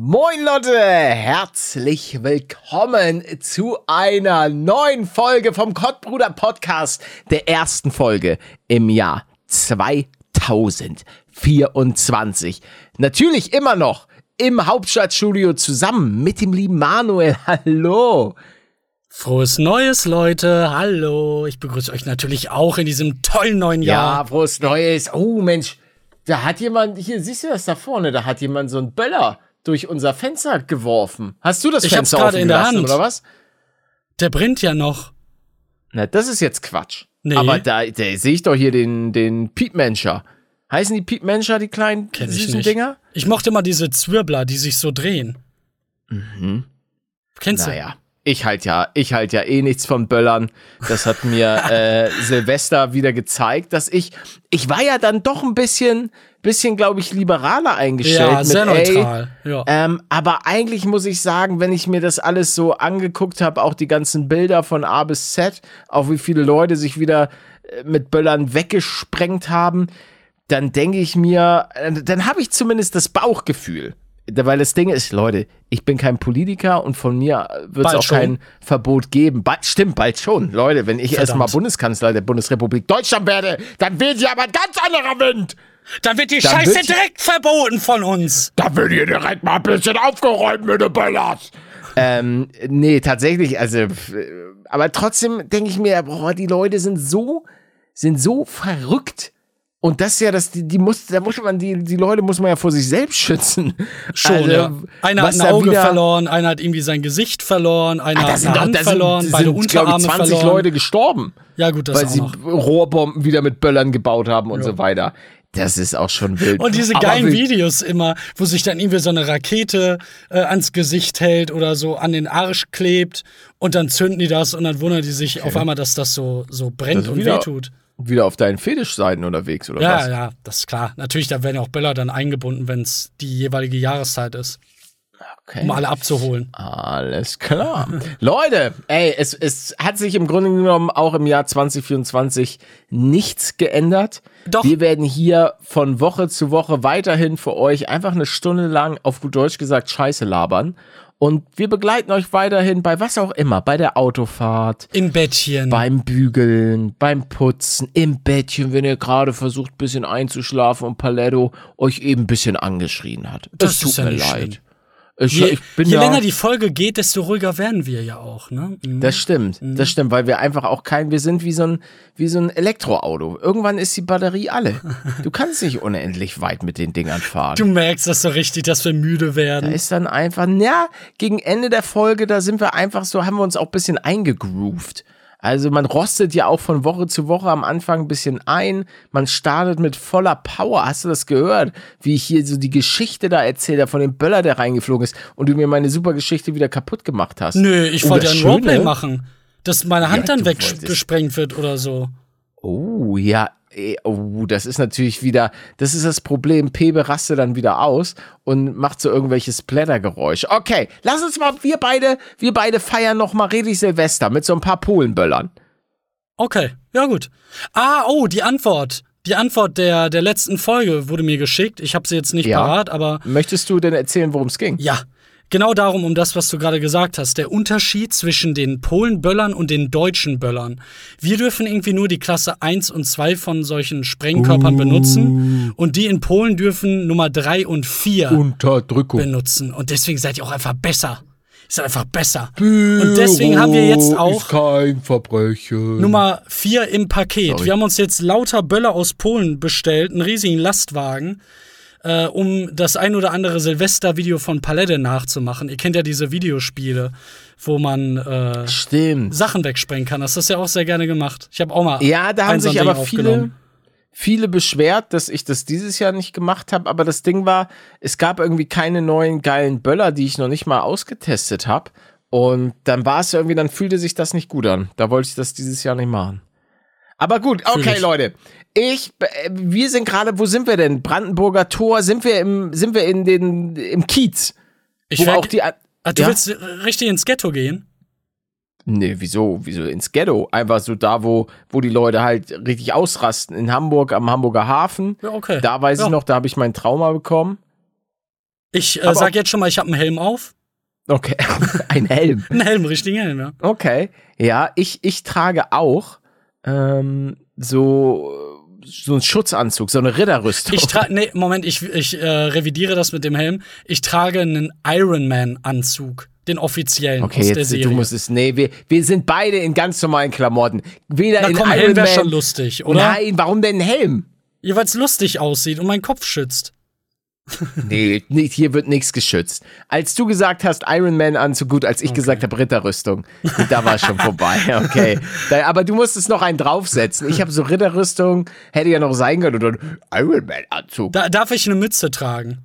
Moin Leute, herzlich willkommen zu einer neuen Folge vom Kottbruder Podcast, der ersten Folge im Jahr 2024. Natürlich immer noch im Hauptstadtstudio zusammen mit dem lieben Manuel. Hallo. Frohes Neues, Leute. Hallo. Ich begrüße euch natürlich auch in diesem tollen neuen Jahr. Ja, frohes Neues. Oh Mensch, da hat jemand, hier siehst du das da vorne, da hat jemand so einen Böller durch unser Fenster geworfen. Hast du das Ich Fenster gerade in der Hand. oder was? Der brennt ja noch. Na, das ist jetzt Quatsch. Nee. Aber da, da sehe ich doch hier den, den Piepmenscher. Heißen die Piepmenscher, die kleinen Kenn ich süßen nicht. Dinger? Ich mochte mal diese Zwirbler, die sich so drehen. Mhm. Kennst du? Naja, ich halt ja, ich halt ja eh nichts von Böllern. Das hat mir äh, Silvester wieder gezeigt, dass ich, ich war ja dann doch ein bisschen, bisschen, glaube ich, liberaler eingestellt. Ja, sehr mit, ey, neutral. Ja. Ähm, aber eigentlich muss ich sagen, wenn ich mir das alles so angeguckt habe, auch die ganzen Bilder von A bis Z, auch wie viele Leute sich wieder äh, mit Böllern weggesprengt haben, dann denke ich mir, äh, dann habe ich zumindest das Bauchgefühl. Weil das Ding ist, Leute, ich bin kein Politiker und von mir wird es auch schon. kein Verbot geben. Bald, stimmt, bald schon. Leute, wenn ich erstmal Bundeskanzler der Bundesrepublik Deutschland werde, dann weht hier aber ein ganz anderer Wind. Dann wird die Dann Scheiße wird- direkt verboten von uns. Da wird hier direkt mal ein bisschen aufgeräumt mit den Böllers. Ähm, nee, tatsächlich, also, aber trotzdem denke ich mir, boah, die Leute sind so, sind so verrückt. Und das ist ja das, die, die muss, da muss man, die, die Leute muss man ja vor sich selbst schützen. Schon, Also, ja. Einer hat ein Auge wieder- verloren, einer hat irgendwie sein Gesicht verloren, einer Ah, hat sind eine doch, Hand sind, verloren, sind, beide ich, Unterarme 20 verloren. Leute gestorben, Ja gut, das weil auch sie noch. Rohrbomben wieder mit Böllern gebaut haben und so weiter. Das ist auch schon wild. Und diese Aber geilen wie- Videos immer, wo sich dann irgendwie so eine Rakete äh, ans Gesicht hält oder so an den Arsch klebt und dann zünden die das und dann wundern die sich auf einmal, dass das so, so brennt Das und wieder- wehtut. Wieder auf deinen Fetischseiten unterwegs, oder Ja, was? ja, das ist klar. Natürlich, da werden ja auch Böller dann eingebunden, wenn es die jeweilige Jahreszeit ist, Okay. um alle abzuholen. Alles klar. Leute, ey, es, es hat sich im Grunde genommen auch im Jahr 2024 nichts geändert. Doch. Wir werden hier von Woche zu Woche weiterhin für euch einfach eine Stunde lang auf gut Deutsch gesagt Scheiße labern. Und wir begleiten euch weiterhin bei was auch immer, bei der Autofahrt, In Bettchen. beim Bügeln, beim Putzen, im Bettchen, wenn ihr gerade versucht, ein bisschen einzuschlafen und Paletto euch eben ein bisschen angeschrien hat. Das es tut ja mir nicht leid. schlimm. Ich, je ich je da, länger die Folge geht, desto ruhiger werden wir ja auch. Ne? Mhm. Das stimmt, Mhm. das stimmt, weil wir einfach auch kein, wir sind wie so ein, wie so ein Elektroauto. Irgendwann ist die Batterie alle. Du kannst nicht unendlich weit mit den Dingern fahren. Du merkst das so richtig, dass wir müde da werden. ist dann einfach, na, gegen Ende der Folge, da sind wir einfach so, haben wir uns auch ein bisschen eingegroovt. Also man rostet ja auch von Woche zu Woche am Anfang ein bisschen ein. Man startet mit voller Power. Hast du das gehört? Wie ich hier so die Geschichte da erzählt habe von dem Böller, der reingeflogen ist und du mir meine super Geschichte wieder kaputt gemacht hast. Nö, ich Oh, wollte ja ein Roleplay machen. Dass meine Hand Ja, dann weggesprengt wird oder so. Oh, ja. Eh, Oh, das ist natürlich wieder, das ist das Problem. Pebe raste dann wieder aus und macht so irgendwelche Splattergeräusche. Okay, lass uns mal, wir beide, wir beide feiern noch mal richtig Silvester mit so ein paar Polenböllern. Okay, ja gut. Ah, oh, die Antwort. Die Antwort der, der letzten Folge wurde mir geschickt. Ich habe sie jetzt nicht Ja. parat, aber Möchtest du denn erzählen, worum es ging? ja. Genau darum, um das, was du gerade gesagt hast. Der Unterschied zwischen den Polenböllern und den deutschen Böllern. Wir dürfen irgendwie nur die Klasse 1 und 2 von solchen Sprengkörpern benutzen. Und die in Polen dürfen Nummer 3 und 4 Unterdrückung. benutzen. Und deswegen seid ihr auch einfach besser. Seid einfach besser. Und deswegen haben wir jetzt auch Ist kein Verbrechen. Nummer 4 im Paket. Sorry. Wir haben uns jetzt lauter Böller aus Polen bestellt, einen riesigen Lastwagen, äh, um das ein oder andere Silvester-Video von Palette nachzumachen. Ihr kennt ja diese Videospiele, wo man äh. Sachen wegsprengen kann. Das ist ja auch sehr gerne gemacht. Ich habe auch mal. Ja, da haben sich Ding aber viele, viele beschwert, dass ich das dieses Jahr nicht gemacht habe. Aber das Ding war, es gab irgendwie keine neuen geilen Böller, die ich noch nicht mal ausgetestet habe. Und dann war es irgendwie, dann fühlte sich das nicht gut an. Da wollte ich das dieses Jahr nicht machen. Aber gut, okay. Leute. Ich, äh, wir sind gerade, wo sind wir denn? Brandenburger Tor, sind wir im, sind wir in den, im Kiez? Ich Wo auch die, Ah, du ja? willst richtig ins Ghetto gehen? Nee, wieso? Wieso ins Ghetto? Einfach so da, wo, wo die Leute halt richtig ausrasten. In Hamburg, am Hamburger Hafen. Ja, okay. Da weiß Ja. ich noch, da habe ich mein Trauma bekommen. Ich äh, sag jetzt schon mal, ich habe einen Helm auf. Okay, ein Helm. Einen Helm, richtigen Helm, ja. Okay. Ja, ich, ich trage auch ähm, so, so einen Schutzanzug, so eine Ritterrüstung. Ich trage, nee, Moment, ich, ich äh, revidiere das mit dem Helm. Ich trage einen Iron Man Anzug, den offiziellen Okay, aus der jetzt, Serie. du musst es. Nee, wir, wir sind beide in ganz normalen Klamotten. Weder Na in komm, Iron Helm wäre schon lustig, oder? Nein, warum denn ein Helm? Ja, weil es lustig aussieht und meinen Kopf schützt. Nee, nicht, hier wird nichts geschützt. Als du gesagt hast, Iron Man an, so gut, als ich gesagt habe, Ritterrüstung, da war es schon vorbei. Okay. Da, aber du musstest noch einen draufsetzen. Ich habe so Ritterrüstung, hätte ja noch sein können, oder Iron Man Anzug. Da, darf ich eine Mütze tragen?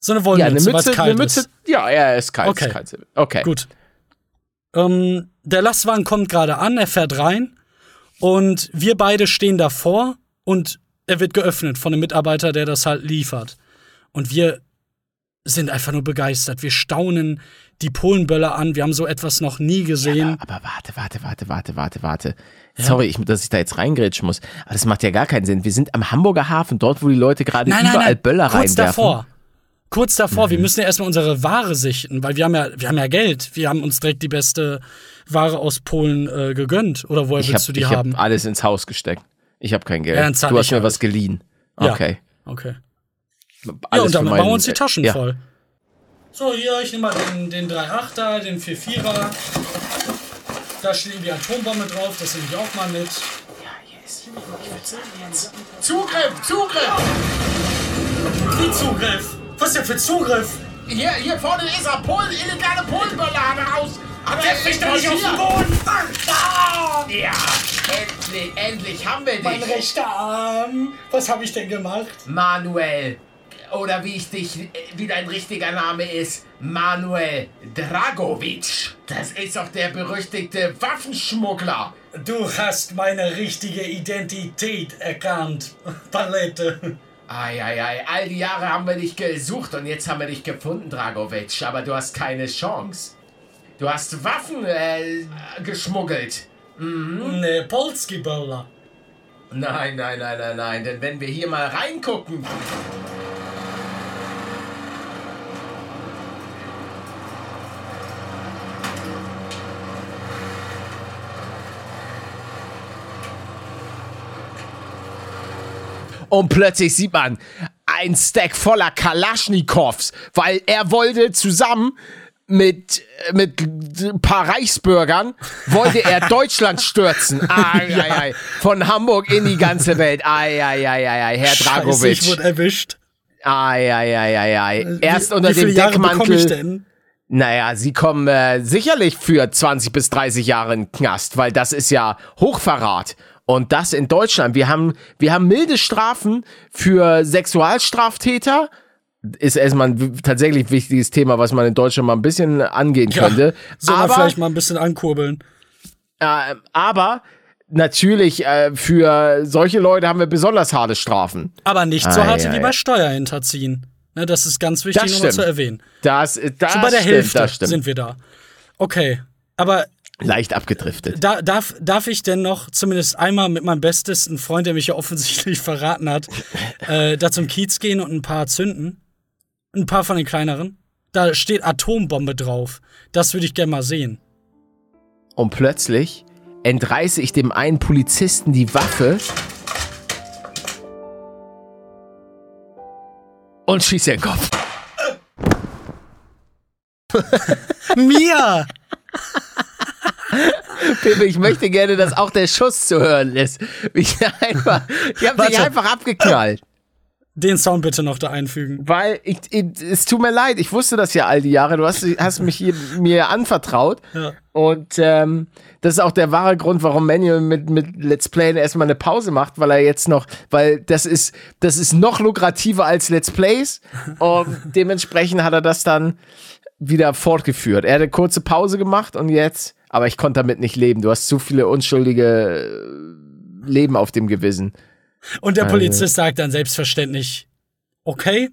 So eine ja, Wollmütze, eine weil's Mütze, kalt eine Mütze. ist. Ja, ja, ist kalt. Okay. Ist kalt. Okay. Gut. Ähm, der Lastwagen kommt gerade an, er fährt rein und wir beide stehen davor und er wird geöffnet von einem Mitarbeiter, der das halt liefert. Und wir sind einfach nur begeistert. Wir staunen die Polenböller an. Wir haben so etwas noch nie gesehen. Aber warte, warte, warte, warte, warte, warte. Sorry, ich, dass ich da jetzt reingrätschen muss. Aber das macht ja gar keinen Sinn. Wir sind am Hamburger Hafen, dort, wo die Leute gerade überall nein. Böller Kurz reinwerfen. davor. Kurz davor, Mhm. wir müssen ja erstmal unsere Ware sichten, weil wir haben ja, wir haben ja Geld. Wir haben uns direkt die beste Ware aus Polen äh, gegönnt. Oder woher Ich willst habe du die haben? hab alles ins Haus gesteckt. Ich habe kein Geld. Ja, du hast ich mir halt. was geliehen. Ja. Okay. Okay. Ja, und dann für bauen wir uns die Taschen ja. voll. So, hier, ich nehme mal den, den 3.8er, den 4.4er. Da steht die Atombombe drauf, das nehme ich auch mal mit. Zugriff, Zugriff! Wie Zugriff? Was denn für Zugriff? Hier, hier vorne ist er, Polen, illegale Polenböller hat er raus. Hat er mich doch nicht auf den Boden! Ja, endlich, endlich haben wir Mein dich. rechter Arm. Was habe ich denn gemacht? Manuel. Oder wie ich dich, äh, wie dein richtiger Name ist, Manuel Dragovic. Das ist doch der berüchtigte Waffenschmuggler. Du hast meine richtige Identität erkannt. Palette. Eieiei, all die Jahre haben wir dich gesucht und jetzt haben wir dich gefunden, Dragovic. Aber du hast keine Chance. Du hast Waffen äh, geschmuggelt. Ne, Polski-Böller. Nein, nein, nein, nein, nein. Denn wenn wir hier mal reingucken. Und plötzlich sieht man ein Stack voller Kalaschnikows, weil er wollte zusammen mit, mit ein paar Reichsbürgern, wollte er Deutschland stürzen. Ai, ai, ai. Von Hamburg in die ganze Welt. Ai, ai, ai, ai, ai. Herr Scheiße, ich wurde Dragovic. erwischt. Ai, ai, ai, ai, ai. Erst wie, unter wie dem Jahre bekomme ich Deckmantel. denn? Naja, sie kommen äh, sicherlich für 20 bis 30 Jahre in den Knast, weil das ist ja Hochverrat. Und das in Deutschland. Wir haben, wir haben milde Strafen für Sexualstraftäter. Ist erstmal ein tatsächlich wichtiges Thema, was man in Deutschland mal ein bisschen angehen könnte. Soll man aber, vielleicht mal ein bisschen ankurbeln. äh, aber natürlich, äh, für solche Leute haben wir besonders harte Strafen. Aber nicht so Ei, harte ei, wie ei. bei Steuerhinterziehen. Ne, das ist ganz wichtig nochmal zu erwähnen. Das, das So bei der stimmt, Hälfte sind wir da. Okay, aber Leicht abgedriftet. da, darf, darf ich denn noch zumindest einmal mit meinem bestesten Freund, der mich ja offensichtlich verraten hat, äh, da zum Kiez gehen und ein paar zünden? Ein paar von den kleineren? Da steht Atombombe drauf. Das würde ich gerne mal sehen. Und plötzlich entreiße ich dem einen Polizisten die Waffe und schieße den Kopf. Mia! Pepe, ich möchte gerne, dass auch der Schuss zu hören ist. Ich, einfach, ich habe dich einfach abgeknallt. Den Sound bitte noch da einfügen. Weil ich, ich, es tut mir leid, ich wusste das ja all die Jahre. Du hast, hast mich hier, mir anvertraut. Ja. Und ähm, das ist auch der wahre Grund, warum Manuel mit, mit Let's Play erstmal eine Pause macht, weil er jetzt noch, weil das ist, das ist noch lukrativer als Let's Plays. Und dementsprechend hat er das dann wieder fortgeführt. Er hat eine kurze Pause gemacht und jetzt, aber ich konnte damit nicht leben. Du hast zu viele unschuldige äh, Leben auf dem Gewissen. Und der Polizist sagt dann selbstverständlich, okay,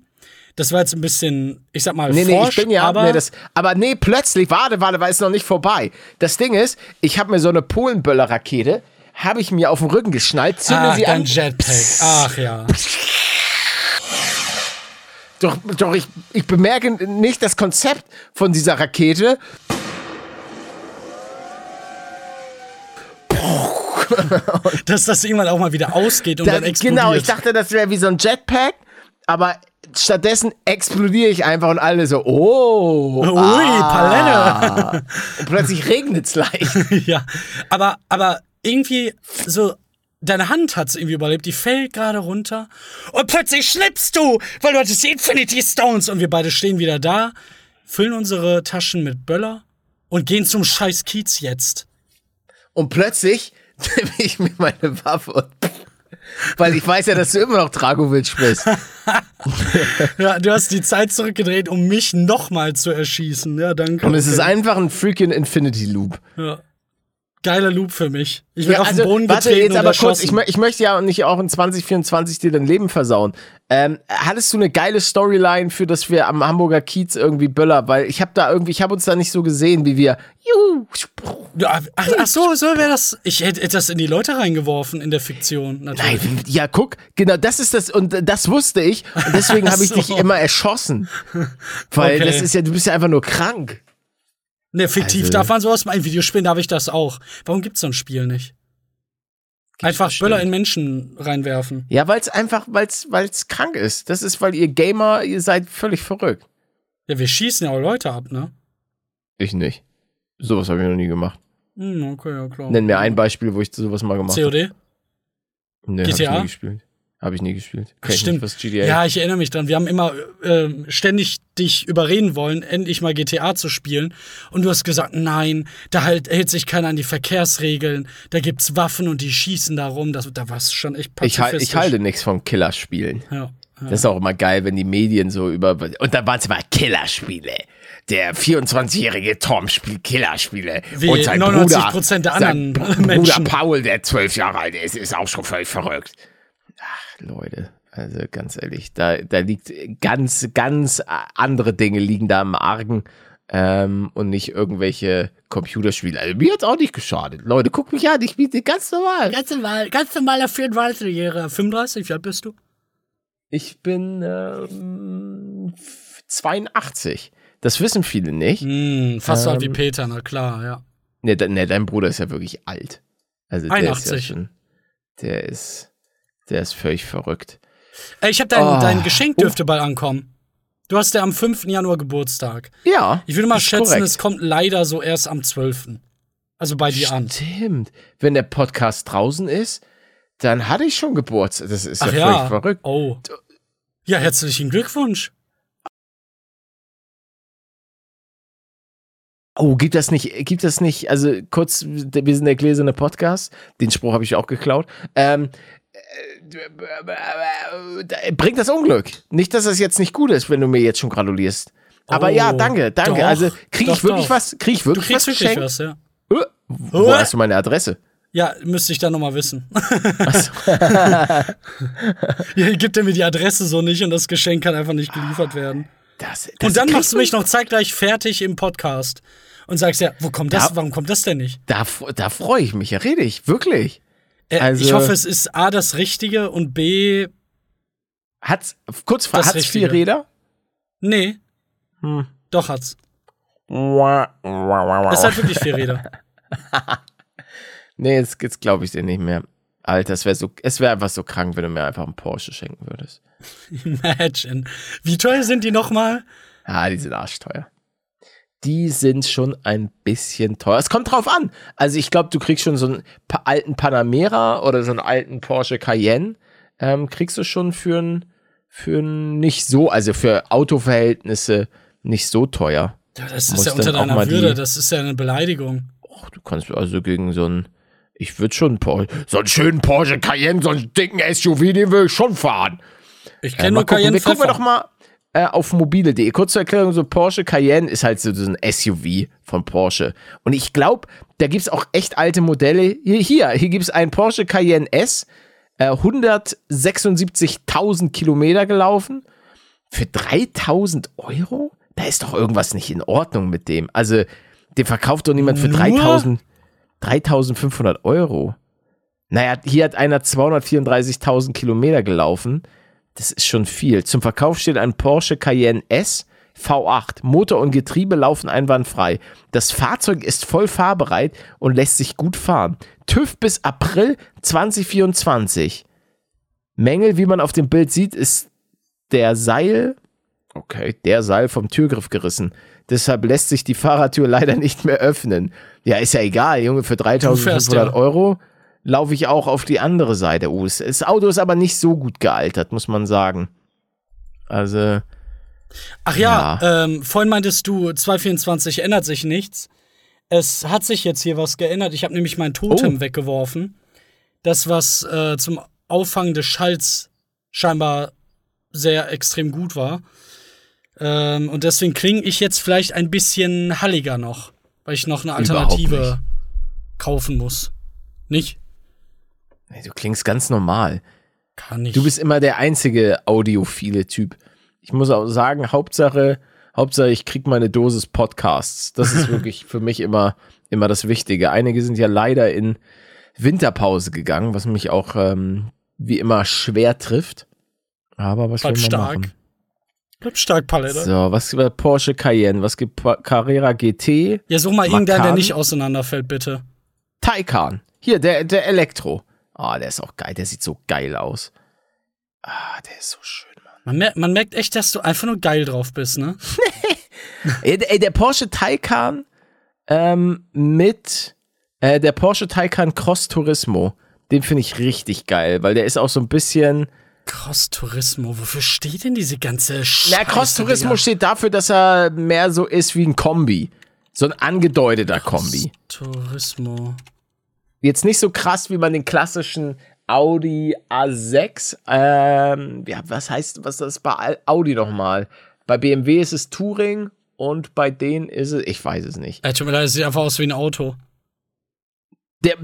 das war jetzt ein bisschen, ich sag mal, Nee, nee, forsch, ich bin ja, aber nee, das, aber nee, plötzlich, warte, warte, weil es noch nicht vorbei. Das Ding ist, ich habe mir so eine Polenböller-Rakete, habe ich mir auf den Rücken geschnallt, zünde Ach, sie an. Jetpack. Ach ja. Doch, doch ich, ich bemerke nicht das Konzept von dieser Rakete. Dass das irgendwann auch mal wieder ausgeht und Da, dann explodiert. genau, ich dachte, das wäre wie so ein Jetpack, aber stattdessen explodiere ich einfach und alle so, oh. Ui, ah. Und plötzlich regnet es leicht. ja, aber, aber irgendwie so, deine Hand hat's irgendwie überlebt, die fällt gerade runter und plötzlich schnippst du, weil du hattest die Infinity Stones und wir beide stehen wieder da, füllen unsere Taschen mit Böller und gehen zum scheiß Kiez jetzt. Und plötzlich nehme ich mir meine Waffe und weil ich weiß ja, dass du immer noch Dragovic bist. Ja, du hast die Zeit zurückgedreht, um mich nochmal zu erschießen. Ja, danke. Und es ist einfach ein freaking Infinity Loop. ja. Geiler Loop für mich. Ich bin Ja, auf den also, Boden warte, getreten jetzt aber kurz, ich, ich möchte ja nicht auch in 2024 dir dein Leben versauen. Ähm, hattest du eine geile Storyline für, dass wir am Hamburger Kiez irgendwie Böller, weil ich habe da irgendwie, ich habe uns da nicht so gesehen, wie wir, ach, ach so, so wäre das. Ich hätte hätte das in die Leute reingeworfen in der Fiktion. Natürlich. Nein, ja, guck, genau, das ist das, und das wusste ich, und deswegen habe ich so. dich immer erschossen. Weil Okay. das ist ja, du bist ja einfach nur krank. Ne, fiktiv Also- darf man sowas mal in Videospielen, darf ich das auch. Warum gibt's so ein Spiel nicht? Einfach. Böller in Menschen reinwerfen. Ja, weil es einfach, weil es krank ist. Das ist, weil ihr Gamer, ihr seid völlig verrückt. Ja, wir schießen ja auch Leute ab, ne? Ich nicht. Sowas habe ich noch nie gemacht. Hm, okay, ja klar. Nenn mir ein Beispiel, wo ich sowas mal gemacht habe. COD? Nee, hab ich GTA? nie gespielt. Habe ich nie gespielt. Ich Stimmt. Nicht, Ja, ich erinnere mich dran. Wir haben immer äh, ständig dich überreden wollen, endlich mal GTA zu spielen. Und du hast gesagt, nein, da halt, hält sich keiner an die Verkehrsregeln. Da gibt's Waffen und die schießen da rum. Das, da war's schon echt ich, pazifistisch. ich halte nichts von Killerspielen. Ja. Das ist auch immer geil, wenn die Medien so über. Und dann waren es immer Killerspiele. Der 24-jährige Tom spielt Killerspiele. Wie und sein 99% Bruder, der sein anderen Bruder Menschen. Paul, der zwölf Jahre alt ist, ist auch schon völlig verrückt. Ach, Leute. Also ganz ehrlich, da, da liegt ganz, ganz andere Dinge liegen da im Argen ähm, und nicht irgendwelche Computerspiele. Also mir hat's auch nicht geschadet. Leute, guck mich an, ich spiele ganz normal. Ganz normal, ganz normaler 34-Jähriger. 35, wie alt bist du? Ich bin ähm, 82. Das wissen viele nicht. Hm, fast so alt wie Ähm. Peter, na klar, ja. Ne, de, ne, dein Bruder ist ja wirklich alt. Also der ist ja 81. schon, der ist, der ist völlig verrückt. Ey, ich hab dein, Oh. dein Geschenk dürfte bald ankommen. Du hast ja am 5. Januar Geburtstag. Ja. Ich würde mal schätzen, korrekt. es kommt leider so erst am 12. Also bei dir an. Stimmt. Wenn der Podcast draußen ist, dann hatte ich schon Geburtstag. Das ist ja Ach völlig ja. verrückt. Oh. Ja, herzlichen Glückwunsch. Oh, gibt das nicht, gibt das nicht, also kurz, wir sind der gläserne Podcast, den Spruch habe ich auch geklaut. Ähm, äh, bringt das Unglück. Nicht, dass das jetzt nicht gut ist, wenn du mir jetzt schon gratulierst. Aber Oh, ja, danke, danke. doch, also kriege ich wirklich doch. was, kriege ich Du wirklich kriegst was wirklich geschenkt? was, ja. Äh, Wo Äh. hast du meine Adresse? Ja, müsste ich dann nochmal wissen. ja, gibt er mir die Adresse so nicht und das Geschenk kann einfach nicht geliefert werden. Das, das Und dann machst du mich noch zeitgleich fertig im Podcast und sagst ja, wo kommt das, Ja. warum kommt das denn nicht? Da, da freue ich mich, ja, rede ich, wirklich. Äh, Also- ich hoffe, es ist A, das Richtige und B, Hat's, kurz vor, hat's vier Richtige. Räder? nee. Hm. Doch hat's. Es hat wirklich vier Räder. Nee, jetzt, jetzt glaube ich dir nicht mehr. Alter, es wäre so, es wäre einfach so krank, wenn du mir einfach einen Porsche schenken würdest. Imagine. Wie teuer sind die nochmal? Ah, die sind arschteuer. Die sind schon ein bisschen teuer. Es kommt drauf an. Also ich glaube, du kriegst schon so einen alten Panamera oder so einen alten Porsche Cayenne. Ähm, kriegst du schon für ein, für ein nicht so, also für Autoverhältnisse nicht so teuer. Ja, das ist ja unter deiner mal die- Würde, das ist ja eine Beleidigung. Och, du kannst also gegen so einen, ich würde schon einen Porsche, so einen schönen Porsche Cayenne, so einen dicken SUV, den will ich schon fahren. Ich Äh, kenne mal nur gucken, Cayenne wir gucken wir doch mal äh, auf mobile.de. Kurz zur Erklärung, so Porsche Cayenne ist halt so, so ein SUV von Porsche. Und ich glaube, da gibt es auch echt alte Modelle. Hier, hier, hier gibt es einen Porsche Cayenne S, äh, 176.000 Kilometer gelaufen. Für 3000 Euro? Da ist doch irgendwas nicht in Ordnung mit dem. Also, den verkauft doch niemand für Nur? 3000, 3500 Euro. Naja, hier hat einer 234.000 Kilometer gelaufen. Das ist schon viel. Zum Verkauf steht ein Porsche Cayenne S V8. Motor und Getriebe laufen einwandfrei. Das Fahrzeug ist voll fahrbereit und lässt sich gut fahren. TÜV bis April 2024. Mängel, wie man auf dem Bild sieht, ist der Seil, okay, der Seil vom Türgriff gerissen. Deshalb lässt sich die Fahrradtür leider nicht mehr öffnen. Ja, ist ja egal, Junge, für 3500 ja. Euro laufe ich auch auf die andere Seite. Oh, das Auto ist aber nicht so gut gealtert, muss man sagen. Also, Ach ja, Ähm, vorhin meintest du, 224 ändert sich nichts. Es hat sich jetzt hier was geändert. Ich habe nämlich mein Totem Oh. weggeworfen. Das, was äh, zum Auffangen des Schalls scheinbar sehr extrem gut war. Ähm, und deswegen klinge ich jetzt vielleicht ein bisschen halliger noch, weil ich noch eine Alternative kaufen muss. Nicht? Du klingst ganz normal. Kann nicht. Du bist immer der einzige audiophile Typ. Ich muss auch sagen, Hauptsache, Hauptsache, ich krieg meine Dosis Podcasts. Das ist wirklich für mich immer, immer das Wichtige. Einige sind ja leider in Winterpause gegangen, was mich auch ähm, wie immer schwer trifft. Aber was Bleib will man stark. machen? Bleib stark, Palette. So, was gibt Porsche Cayenne? Was gibt Carrera GT? Ja, such mal irgendeinen, der Macan? nicht auseinanderfällt, bitte. Taycan. Hier, der, der Elektro. Ah, der ist auch geil. Der sieht so geil aus. Ah, der ist so schön, Mann. Man, mer man merkt echt, dass du einfach nur geil drauf bist, ne? Ey, der- Porsche Taycan ähm, mit äh, der Porsche Taycan Cross Turismo, den finde ich richtig geil, weil der ist auch so ein bisschen. Cross Turismo, wofür steht denn diese ganze Scheiße? Na, Cross Turismo Digga? steht dafür, dass er mehr so ist wie ein Kombi. So ein angedeuteter Kombi. Turismo. Jetzt nicht so krass wie man den klassischen Audi A6. Ähm, ja, was heißt, was ist bei Audi nochmal? Bei BMW ist es Touring und bei denen ist es, ich weiß es nicht. Ey, tut mir leid, es sieht einfach aus wie ein Auto. Der,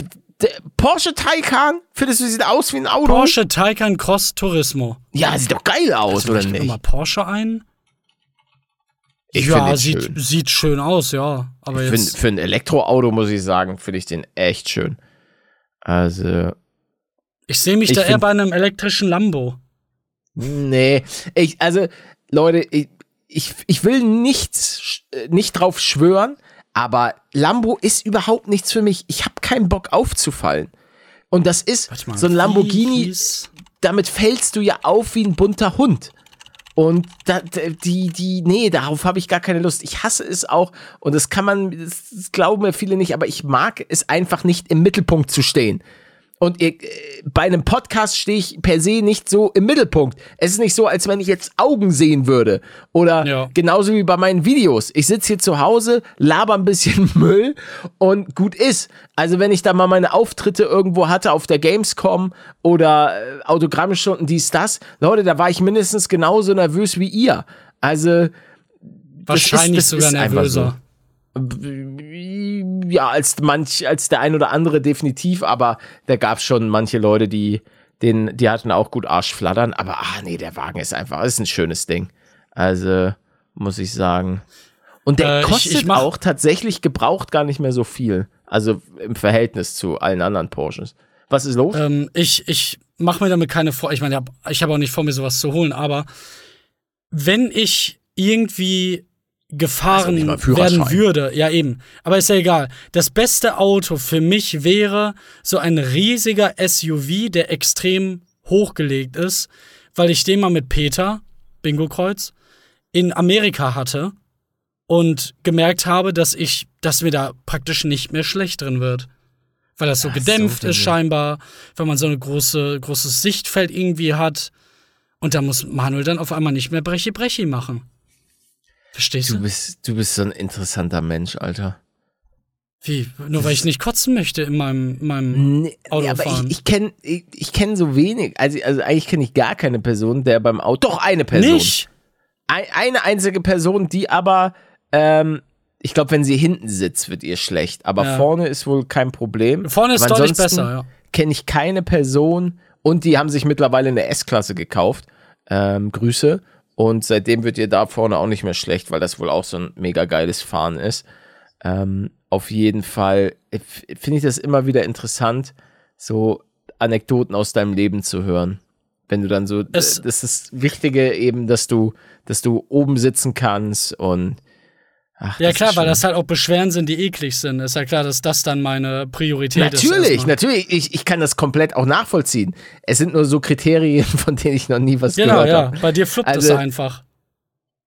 der Porsche Taycan, findest du, sieht aus wie ein Auto? Porsche Taycan Cross Turismo. Ja, sieht doch geil aus, oder ich geb nicht? mal Porsche ein. Ich ja, sieht, schön. sieht schön aus, ja. Aber Für, jetzt. für ein Elektroauto, muss ich sagen, finde ich den echt schön. Also, Ich sehe mich ich da eher bei einem elektrischen Lambo. nee. Ich, also, Leute, ich, ich, ich will nichts, äh, nicht drauf schwören, aber Lambo ist überhaupt nichts für mich. Ich habe keinen Bock aufzufallen. Und das ist mal, so ein Lamborghini, damit fällst du ja auf wie ein bunter Hund. Und da, die, die, nee, darauf habe ich gar keine Lust. Ich hasse es auch und das kann man, das, das glauben mir viele nicht, aber ich mag es einfach nicht im Mittelpunkt zu stehen. Und ihr, äh, bei einem Podcast stehe ich per se nicht so im Mittelpunkt. Es ist nicht so, als wenn ich jetzt Augen sehen würde. Oder Ja. genauso wie bei meinen Videos. Ich sitze hier zu Hause, laber ein bisschen Müll und gut ist. Also wenn ich da mal meine Auftritte irgendwo hatte auf der Gamescom oder äh, Autogrammstunden, dies, das, Leute, da war ich mindestens genauso nervös wie ihr. Also Wahrscheinlich das sogar ist einfach nervöser. Ja, als manch, als der ein oder andere definitiv, aber da gab es schon manche Leute, die, den, die hatten auch gut Arschflattern, aber ah nee, der Wagen ist einfach, ist ein schönes Ding. Also, muss ich sagen. Und der Äh, ich- kostet ich mach- auch tatsächlich gebraucht gar nicht mehr so viel. Also im Verhältnis zu allen anderen Porsches. Was ist los? Ähm, ich ich mache mir damit keine vor. Ich meine, ich habe ich hab auch nicht vor, mir sowas zu holen, aber wenn ich irgendwie gefahren nicht mal Führerschein. werden würde, ja eben, aber ist ja egal. Das beste Auto für mich wäre so ein riesiger SUV, der extrem hochgelegt ist, weil ich den mal mit Peter, Bingo Kreuz, in Amerika hatte und gemerkt habe, dass ich, dass mir da praktisch nicht mehr schlecht drin wird. Weil das so so, gedämpft ist Digga. scheinbar, weil man so ein große, großes Sichtfeld irgendwie hat. Und da muss Manuel dann auf einmal nicht mehr Brechi-Brechi machen. Verstehst Du du? bist, du bist so ein interessanter Mensch, Alter. Wie? Nur weil ich nicht kotzen möchte in meinem, in meinem Nee, nee, aber ich, ich kenne ich, ich kenn so wenig. Also, also eigentlich kenne ich gar keine Person, der beim Auto. Doch eine Person. nicht. Ein, eine einzige Person, die aber, ähm, ich glaube, wenn sie hinten sitzt, wird ihr schlecht. Aber Ja. vorne ist wohl kein Problem. Vorne ist aber deutlich besser, ja. Kenne ich keine Person und die haben sich mittlerweile eine S-Klasse gekauft. Ähm, Grüße. Und seitdem wird ihr da vorne auch nicht mehr schlecht, weil das wohl auch so ein mega geiles Fahren ist. Ähm, auf jeden Fall f- finde ich das immer wieder interessant, so Anekdoten aus deinem Leben zu hören. Wenn du dann so, Es- das ist das Wichtige eben, dass du, dass du oben sitzen kannst und ach, Ja, klar, weil das halt auch Beschwerden sind, die eklig sind. Ist ja klar, dass das dann meine Priorität ist. Natürlich, natürlich. Ich, ich kann das komplett auch nachvollziehen. Es sind nur so Kriterien, von denen ich noch nie was Genau, gehört ja. habe. Bei dir fluppt es Also- einfach.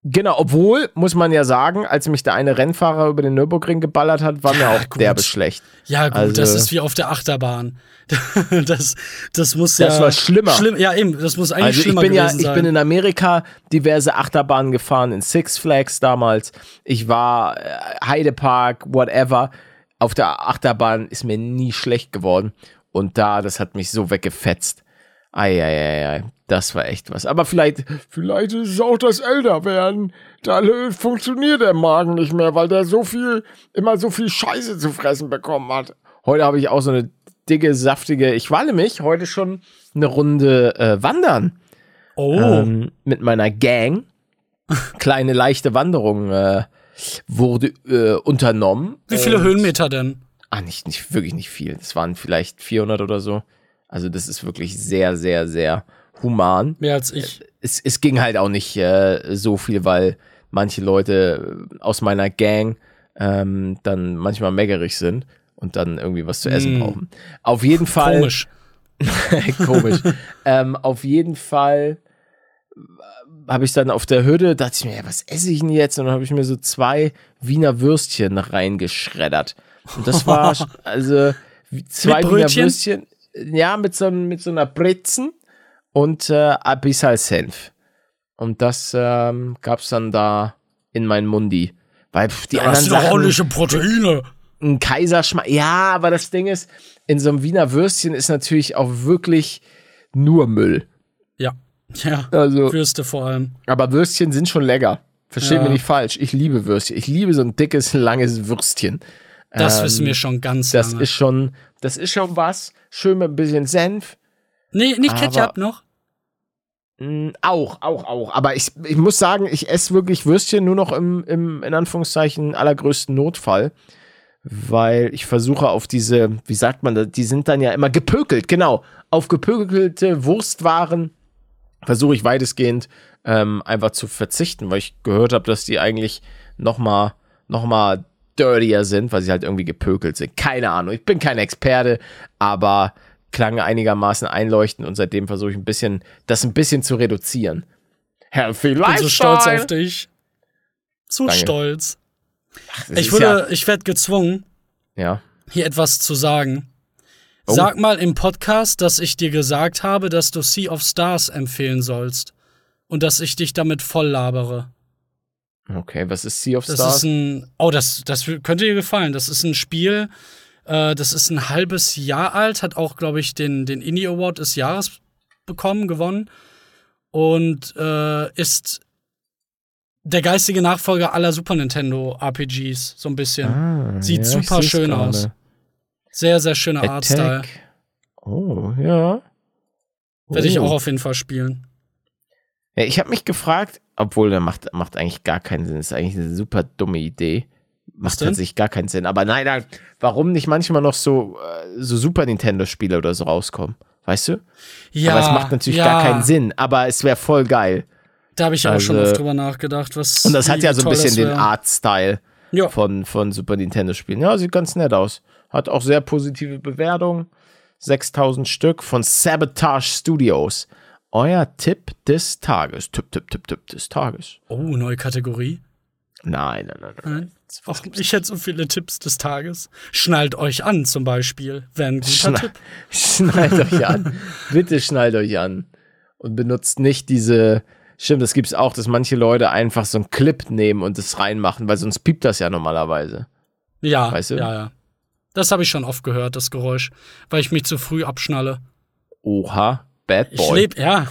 Genau, obwohl, muss man ja sagen, als mich der eine Rennfahrer über den Nürburgring geballert hat, war mir Ja, auch gut. derbe schlecht. Ja, gut, also- das ist wie auf der Achterbahn. das, das muss Das ja. war schlimmer. Schlimm, ja, eben, das muss eigentlich Also ich schlimmer bin ja, gewesen ich sein. bin in Amerika diverse Achterbahnen gefahren, in Six Flags damals. Ich war äh, Heidepark, whatever. Auf der Achterbahn ist mir nie schlecht geworden. Und da, das hat mich so weggefetzt. Eieiei, das war echt was. Aber vielleicht, vielleicht ist es auch das Älterwerden. Da funktioniert der Magen nicht mehr, weil der so viel, immer so viel Scheiße zu fressen bekommen hat. Heute habe ich auch so eine dicke, saftige, ich war nämlich heute schon eine Runde äh, wandern oh, ähm, mit meiner Gang. Kleine leichte Wanderung äh, wurde äh, unternommen. wie viele Höhenmeter denn? Ah, nicht, nicht, wirklich nicht viel. Das waren vielleicht 400 oder so. Also das ist wirklich sehr, sehr, sehr human. Mehr als ich. Es, es ging halt auch nicht äh, so viel, weil manche Leute äh, aus meiner Gang ähm, dann manchmal meckerig sind und dann irgendwie was zu essen Mm. brauchen. Auf jeden Fall. Komisch. Komisch. ähm, auf jeden Fall habe ich dann auf der Hürde, dachte ich mir, ja, was esse ich denn jetzt? Und dann habe ich mir so zwei Wiener Würstchen reingeschreddert. Und das war also zwei Wiener? Würstchen, ja, mit so, mit so einer Britzen und äh, Abyssal Senf. Und das ähm, gab es dann da in meinen Mundi. Weil pff, die Das anderen sind doch Sachen, ordentliche Proteine. ein Kaiserschmarrn. Ja, aber das Ding ist, in so einem Wiener Würstchen ist natürlich auch wirklich nur Müll. Ja. Ja. Also, Würste vor allem. aber Würstchen sind schon lecker. Versteht Ja. mich nicht falsch. Ich liebe Würstchen. Ich liebe so ein dickes, langes Würstchen. Das Ähm, wissen wir schon ganz Das lange. ist schon, das ist schon was. Schön mit ein bisschen Senf. nee, nicht Ketchup noch. Mm, auch, auch, auch. Aber ich, ich muss sagen, ich esse wirklich Würstchen nur noch im, im, in Anführungszeichen, allergrößten Notfall. Weil ich versuche auf diese, wie sagt man das, die sind dann ja immer gepökelt, genau. Auf gepökelte Wurstwaren versuche ich weitestgehend ähm, einfach zu verzichten, weil ich gehört habe, dass die eigentlich noch mal, noch mal dirtier sind, weil sie halt irgendwie gepökelt sind. Keine Ahnung, ich bin kein Experte, aber klang einigermaßen einleuchtend und seitdem versuche ich ein bisschen, das ein bisschen zu reduzieren. Healthy Ich bin so stolz auf Lifestyle. dich. Zu Danke. stolz. Das Ich ist wurde, ich werde gezwungen, ja, ja. hier etwas zu sagen. Oh. Sag mal im Podcast, dass ich dir gesagt habe, dass du Sea of Stars empfehlen sollst. Und dass ich dich damit voll labere. Okay, was ist Sea of Das Stars? ist ein. Oh, das, das könnte dir gefallen. Das ist ein Spiel, äh, das ist ein halbes Jahr alt, hat auch, glaube ich, den, den Indie Award des Jahres bekommen, gewonnen. Und äh, ist der geistige Nachfolger aller Super Nintendo RPGs, so ein bisschen. Ah, Sieht ja, super schön gerade. aus. Sehr, sehr schöner Artstyle. Oh, ja. Werde ich Oh. auch auf jeden Fall spielen. Ja, ich habe mich gefragt, obwohl der macht, macht eigentlich gar keinen Sinn. Das ist eigentlich eine super dumme Idee. Macht denn? tatsächlich gar keinen Sinn. Aber nein, nein, warum nicht manchmal noch so, äh, so Super Nintendo-Spiele oder so rauskommen? Weißt du? Ja, aber es macht natürlich ja, gar keinen Sinn. Aber es wäre voll geil. Da habe ich auch schon Also- oft drüber nachgedacht. Was Und das hat ja so ein bisschen den. Art-Style Ja. von, von Super Nintendo-Spielen. Ja, sieht ganz nett aus. Hat auch sehr positive Bewertungen. 6000 Stück von Sabotage Studios. Euer Tipp des Tages. Tipp, Tipp, Tipp, Tipp des Tages. Oh, neue Kategorie. Nein, nein, nein. nein. Nein. Ich hätte so viele Tipps des Tages. Schnallt euch an, zum Beispiel. Wäre ein guter Schna Tipp. Schnallt euch an. Bitte schnallt euch an. Und benutzt nicht diese. Stimmt, das gibt's auch, dass manche Leute einfach so einen Clip nehmen und das reinmachen, weil sonst piept das ja normalerweise. Ja, Weißt du? ja, ja. Das habe ich schon oft gehört, das Geräusch, weil ich mich zu früh abschnalle. Oha, Bad Ich Boy. lebe, ja,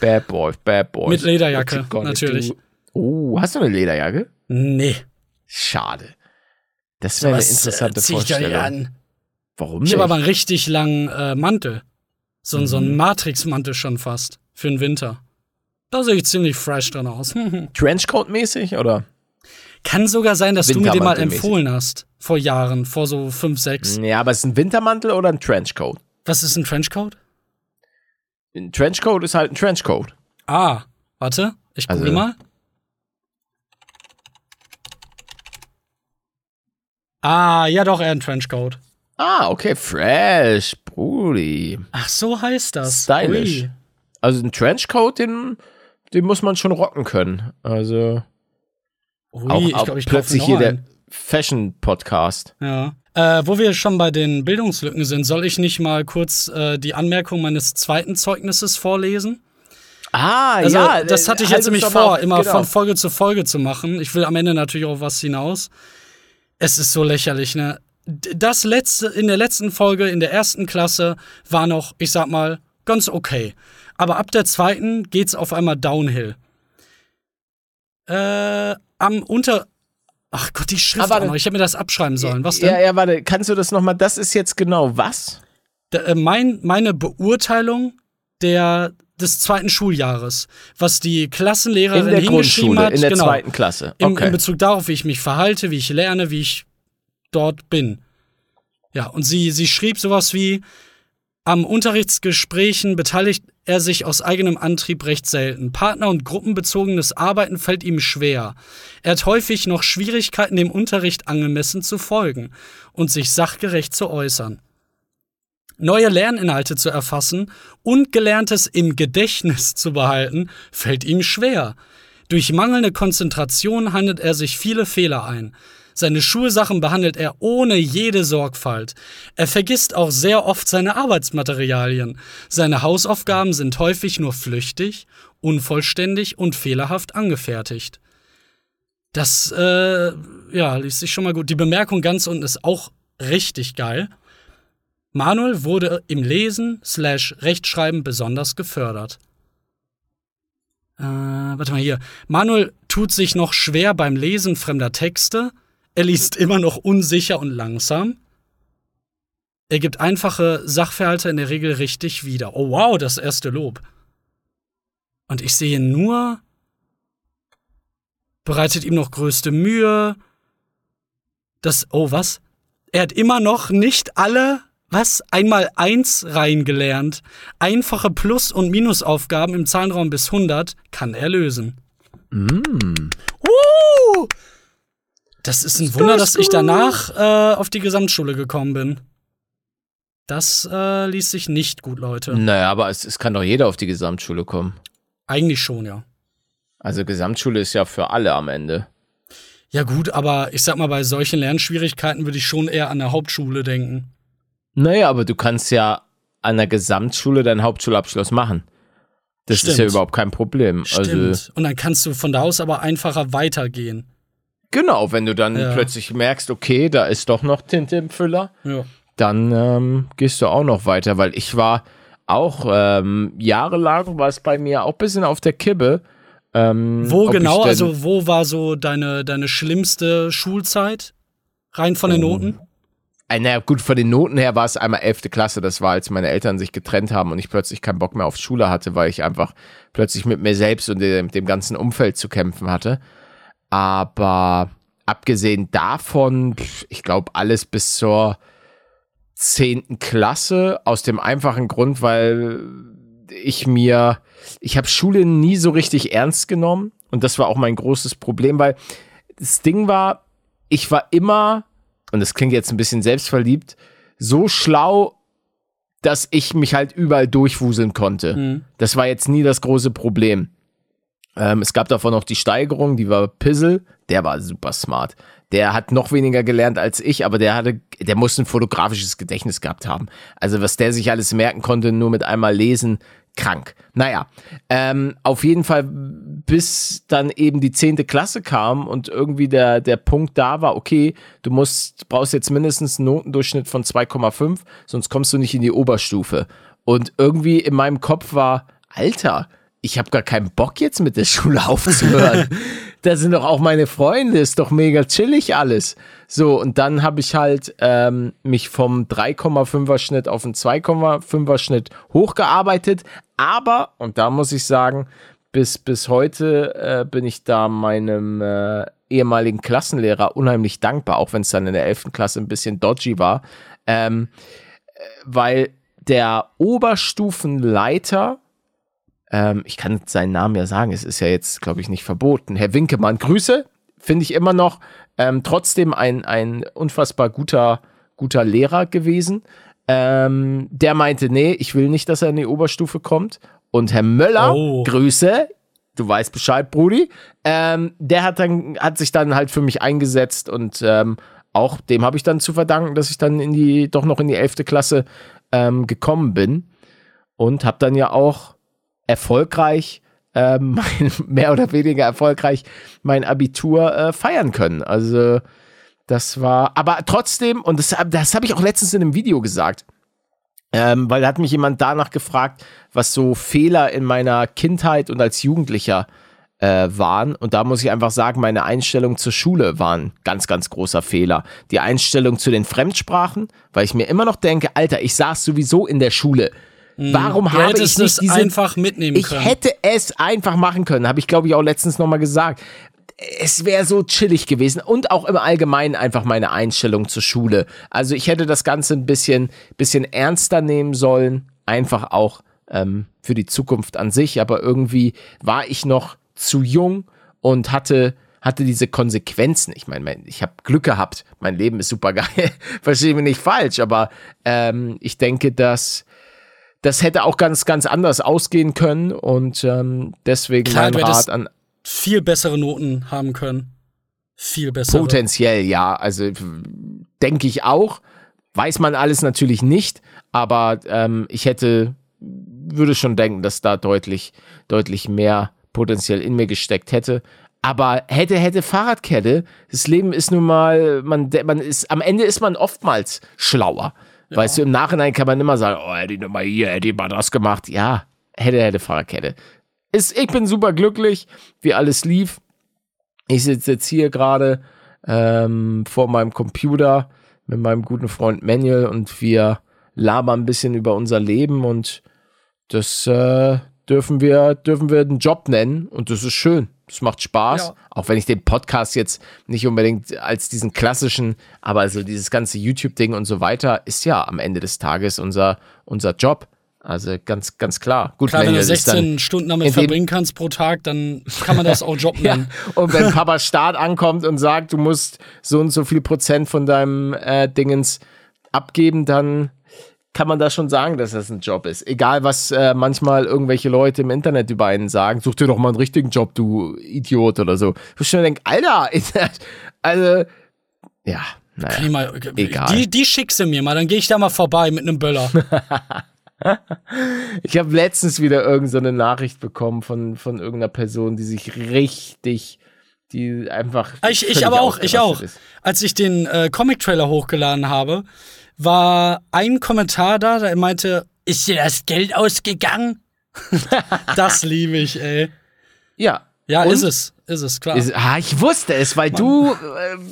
Bad Boy, Bad Boy. Mit Lederjacke, natürlich. Du, oh, hast du eine Lederjacke? nee. Schade. Das wäre eine Was, interessante äh, zieh ich doch nicht Vorstellung. an. Warum Ich nicht? habe aber einen richtig langen äh, Mantel. So, so Mhm. einen Matrix-Mantel schon fast. Für den Winter. Da sehe ich ziemlich fresh drin aus. Trenchcoat-mäßig oder? Kann sogar sein, dass du mir den mal empfohlen hast. Vor Jahren, vor so fünf, sechs. Ja, aber ist es ein Wintermantel oder ein Trenchcoat? Was ist ein Trenchcoat? Ein Trenchcoat ist halt ein Trenchcoat. Ah, warte, ich google Also- mal. Ah, ja doch, eher ein Trenchcoat. Ah, okay, fresh, Brudi. Ach, so heißt das. Stylisch. Ui. Also ein Trenchcoat, den, den muss man schon rocken können. Also Ui, auch, ich auch glaube, ich plötzlich hier der einen. Fashion-Podcast. Ja. Äh, wo wir schon bei den Bildungslücken sind, soll ich nicht mal kurz äh, die Anmerkung meines zweiten Zeugnisses vorlesen? Ah, Also, ja. das hatte ich jetzt uns nämlich vor, immer genau. von Folge zu Folge zu machen. Ich will am Ende natürlich auch was hinaus. Es ist so lächerlich, ne? Das letzte, in der letzten Folge, in der ersten Klasse, war noch, ich sag mal, ganz okay. Aber ab der zweiten geht's auf einmal downhill. Äh, am Unter. Ach Gott, die Schrift Aber auch noch. Ich hätte mir das abschreiben sollen. Was denn? Ja, ja, warte, kannst du das nochmal? Das ist jetzt genau was? D- äh, mein, meine Beurteilung der, des zweiten Schuljahres, was die Klassenlehrerin In der hingeschrieben Grundschule, hat, in der genau, zweiten Klasse. Okay. in Bezug darauf, wie ich mich verhalte, wie ich lerne, wie ich dort bin. Ja, und sie, sie schrieb sowas wie, am Unterrichtsgesprächen beteiligt er sich aus eigenem Antrieb recht selten. Partner- und gruppenbezogenes Arbeiten fällt ihm schwer. Er hat häufig noch Schwierigkeiten, dem Unterricht angemessen zu folgen und sich sachgerecht zu äußern. Neue Lerninhalte zu erfassen und Gelerntes im Gedächtnis zu behalten, fällt ihm schwer. Durch mangelnde Konzentration handelt er sich viele Fehler ein. Seine Schulsachen behandelt er ohne jede Sorgfalt. Er vergisst auch sehr oft seine Arbeitsmaterialien. Seine Hausaufgaben sind häufig nur flüchtig, unvollständig und fehlerhaft angefertigt. Das, äh, ja, liest sich schon mal gut. Die Bemerkung ganz unten ist auch richtig geil. Manuel wurde im Lesen slash Rechtschreiben besonders gefördert. Äh, warte mal hier. Manuel tut sich noch schwer beim Lesen fremder Texte. Er liest immer noch unsicher und langsam. Er gibt einfache Sachverhalte in der Regel richtig wieder. Oh wow, das erste Lob. Und ich sehe nur, bereitet ihm noch größte Mühe. Das, oh was? Er hat immer noch nicht alle, was? Einmal eins reingelernt. Einfache Plus- und Minusaufgaben im Zahlenraum bis 100 kann er lösen. Mm. Uh! Das ist ein Wunder, dass ich danach äh, auf die Gesamtschule gekommen bin. Das äh, ließ sich nicht gut, Leute. Naja, aber es, es kann doch jeder auf die Gesamtschule kommen. Eigentlich schon, ja. Also Gesamtschule ist ja für alle am Ende. Ja, gut, aber ich sag mal, bei solchen Lernschwierigkeiten würde ich schon eher an der Hauptschule denken. Naja, aber du kannst ja an der Gesamtschule deinen Hauptschulabschluss machen. Das ist ja Stimmt. überhaupt kein Problem. Stimmt. Also Und dann kannst du von da aus aber einfacher weitergehen. genau, wenn du dann Ja. plötzlich merkst, okay, da ist doch noch Tinte im Füller, Ja. dann ähm, gehst du auch noch weiter, weil ich war auch ähm, jahrelang war es bei mir auch ein bisschen auf der Kippe. Ähm, Wo genau? Also, wo war so deine, deine schlimmste Schulzeit? Rein von den Oh. Noten? Äh, naja, gut, von den Noten her war es einmal 11. Klasse. Das war, als meine Eltern sich getrennt haben und ich plötzlich keinen Bock mehr auf Schule hatte, weil ich einfach plötzlich mit mir selbst und dem, dem ganzen Umfeld zu kämpfen hatte. Aber abgesehen davon, ich glaube, alles bis zur 10. Klasse, aus dem einfachen Grund, weil ich mir, ich habe Schule nie so richtig ernst genommen und das war auch mein großes Problem, weil das Ding war, ich war immer und das klingt jetzt ein bisschen selbstverliebt, so schlau, dass ich mich halt überall durchwuseln konnte. Mhm. Das war jetzt nie das große Problem. Ähm, es gab davon noch die Steigerung, die war Pizzle, der war super smart. Der hat noch weniger gelernt als ich, aber der hatte, der muss ein fotografisches Gedächtnis gehabt haben. Also was der sich alles merken konnte, nur mit einmal lesen, krank. Naja, ähm, auf jeden Fall, bis dann eben die zehnte Klasse kam und irgendwie der, der Punkt da war, okay, du musst, brauchst jetzt mindestens einen Notendurchschnitt von 2,5, sonst kommst du nicht in die Oberstufe. Und irgendwie in meinem Kopf war, Alter, ich habe gar keinen Bock jetzt mit der Schule aufzuhören. da sind doch auch meine Freunde, ist doch mega chillig alles. So, und dann habe ich halt ähm, mich vom 3,5er Schnitt auf einen 2,5er Schnitt hochgearbeitet. Aber, und da muss ich sagen, bis, bis heute äh, bin ich da meinem äh, ehemaligen Klassenlehrer unheimlich dankbar, auch wenn es dann in der 11. Klasse ein bisschen dodgy war. Ähm, äh, weil der Oberstufenleiter, ähm, ich kann seinen Namen ja sagen, es ist ja jetzt, glaube ich, nicht verboten, Herr Winkemann, Grüße, finde ich immer noch ähm, trotzdem ein, ein unfassbar guter, guter Lehrer gewesen. Ähm, der meinte, nee, ich will nicht, dass er in die Oberstufe kommt. Und Herr Möller, Oh. Grüße, du weißt Bescheid, Brudi, ähm, der hat dann, hat sich dann halt für mich eingesetzt und ähm, auch dem habe ich dann zu verdanken, dass ich dann in die, doch noch in die 11. Klasse ähm, gekommen bin und habe dann ja auch erfolgreich, ähm, mein, mehr oder weniger erfolgreich, mein Abitur äh, feiern können. Also das war, aber trotzdem, und das, das habe ich auch letztens in einem Video gesagt, ähm, weil da hat mich jemand danach gefragt, was so Fehler in meiner Kindheit und als Jugendlicher äh, waren. Und da muss ich einfach sagen, meine Einstellung zur Schule war ein ganz, ganz großer Fehler. Die Einstellung zu den Fremdsprachen, weil ich mir immer noch denke, Alter, ich saß sowieso in der Schule. Warum Du habe ich nicht es diese einfach mitnehmen ich können. hätte es einfach machen können, habe ich glaube ich auch letztens nochmal gesagt. Es wäre so chillig gewesen und auch im Allgemeinen einfach meine Einstellung zur Schule. Also ich hätte das Ganze ein bisschen, bisschen ernster nehmen sollen, einfach auch ähm, für die Zukunft an sich. Aber irgendwie war ich noch zu jung und hatte hatte diese Konsequenzen. Ich meine, mein, ich habe Glück gehabt. Mein Leben ist super geil. Verstehe mich nicht falsch, aber ähm, ich denke, dass das hätte auch ganz, ganz anders ausgehen können und ähm, deswegen Klar, mein Rat an Viel bessere Noten haben können. Viel bessere. potenziell, ja, also denke ich auch. Weiß man alles natürlich nicht, aber ähm, ich hätte, würde schon denken, dass da deutlich, deutlich mehr potenziell in mir gesteckt hätte. Aber hätte, hätte Fahrradkette, das Leben ist nun mal, man, man ist, am Ende ist man oftmals schlauer. Weißt du, im Nachhinein kann man immer sagen, oh, hätte ich mal hier, hätte ich mal das gemacht. Ja, hätte, hätte Fahrradkette. Ist, ich bin super glücklich, wie alles lief. Ich sitze jetzt hier gerade ähm, vor meinem Computer mit meinem guten Freund Manuel und wir labern ein bisschen über unser Leben und das äh, dürfen wir dürfen wir den Job nennen und das ist schön. Das macht Spaß, Ja. auch wenn ich den Podcast jetzt nicht unbedingt als diesen klassischen, aber also dieses ganze YouTube-Ding und so weiter ist ja am Ende des Tages unser unser Job. Also ganz ganz klar. Gut, Klar, wenn du ist dann- 16 Stunden damit verbringen kannst pro Tag, dann kann man das auch Job Ja, nennen. und wenn Papa Staat ankommt und sagt, du musst so und so viel Prozent von deinem äh, Dingens abgeben, dann kann man da schon sagen, dass das ein Job ist. Egal, was äh, manchmal irgendwelche Leute im Internet über einen sagen, such dir doch mal einen richtigen Job, du Idiot oder so. Ich schon denke, Alter, also, ja, naja. Die, mal, Egal. die, die schickst du mir mal, dann gehe ich da mal vorbei mit einem Böller. Ich habe letztens wieder irgendeine so Nachricht bekommen von, von irgendeiner Person, die sich richtig, die einfach. Ich, ich aber auch, ich auch. ist. Als ich den äh, Comic-Trailer hochgeladen habe, war ein Kommentar da, der meinte, ist dir das Geld ausgegangen? das liebe ich, ey. Ja. Ja, Und? ist es, ist es, klar. Ist, ah, ich wusste es, weil du, äh,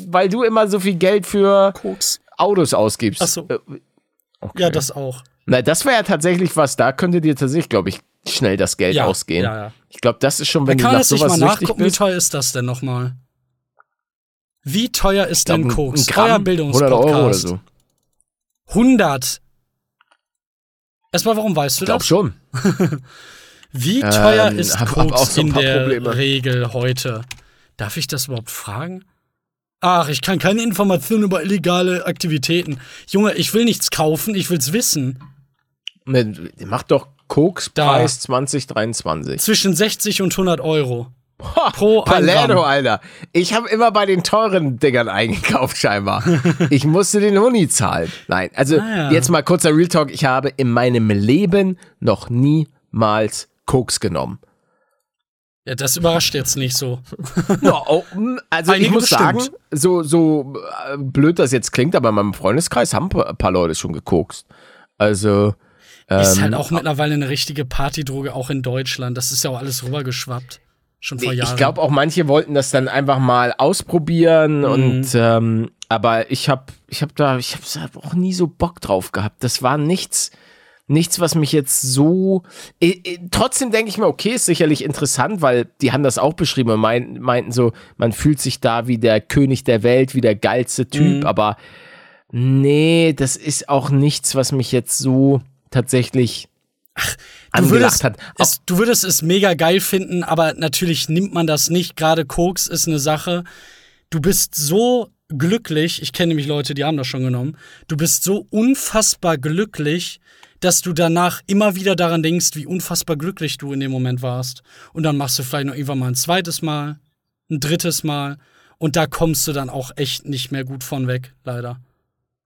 weil du immer so viel Geld für Koks. Autos ausgibst. Ach so. Äh, okay. Ja, das auch. Na, das wäre ja tatsächlich was, da könnte dir tatsächlich, glaube ich, schnell das Geld Ja, ausgehen. ja, ja. Ich glaube, das ist schon, wenn kann du nach mal sowas süchtig nachgucken, wie bist. teuer ist das denn nochmal? Wie teuer ist glaub, denn Koks? ein Gramm, Euer 100 Bildungspodcast. Euro oder so. 100. Erstmal, warum weißt du Ich glaube das? schon. Wie teuer Ähm, ist hab- Koks so in der Probleme. Regel heute? Darf ich das überhaupt fragen? Ach, ich kann keine Informationen über illegale Aktivitäten. Junge, ich will nichts kaufen, ich will's wissen. Ne, mach doch Kokspreis 2023. Zwischen 60 und 100 Euro. Ha, Pro Palermo. Alter. Ich habe immer bei den teuren Dingern eingekauft, scheinbar. ich musste den Huni zahlen. Nein, also Ah, ja. jetzt mal kurzer Real Talk. Ich habe in meinem Leben noch niemals Koks genommen. Ja, das überrascht jetzt nicht so. No, oh, mm, also ich Einige muss bestimmt. sagen, so, so äh, blöd das jetzt klingt, aber in meinem Freundeskreis haben ein paar Leute schon gekokst. Also, ist ähm, halt auch mittlerweile eine richtige Partydroge, auch in Deutschland. Das ist ja auch alles rübergeschwappt. Schon vor Jahren. Ich glaube auch manche wollten das dann einfach mal ausprobieren Mhm. und ähm, aber ich habe ich habe da ich habe auch nie so Bock drauf gehabt. Das war nichts nichts, was mich jetzt so äh, äh, trotzdem denke ich mir, okay, ist sicherlich interessant, weil die haben das auch beschrieben und mein, meinten so, man fühlt sich da wie der König der Welt, wie der geilste Typ, Mhm. aber nee, das ist auch nichts, was mich jetzt so tatsächlich Du würdest, hat. es, du würdest es mega geil finden, aber natürlich nimmt man das nicht. Gerade Koks ist eine Sache. Du bist so glücklich, ich kenne nämlich Leute, die haben das schon genommen. Du bist so unfassbar glücklich, dass du danach immer wieder daran denkst, wie unfassbar glücklich du in dem Moment warst. Und dann machst du vielleicht noch irgendwann mal ein zweites Mal, ein drittes Mal. Und da kommst du dann auch echt nicht mehr gut von weg, leider.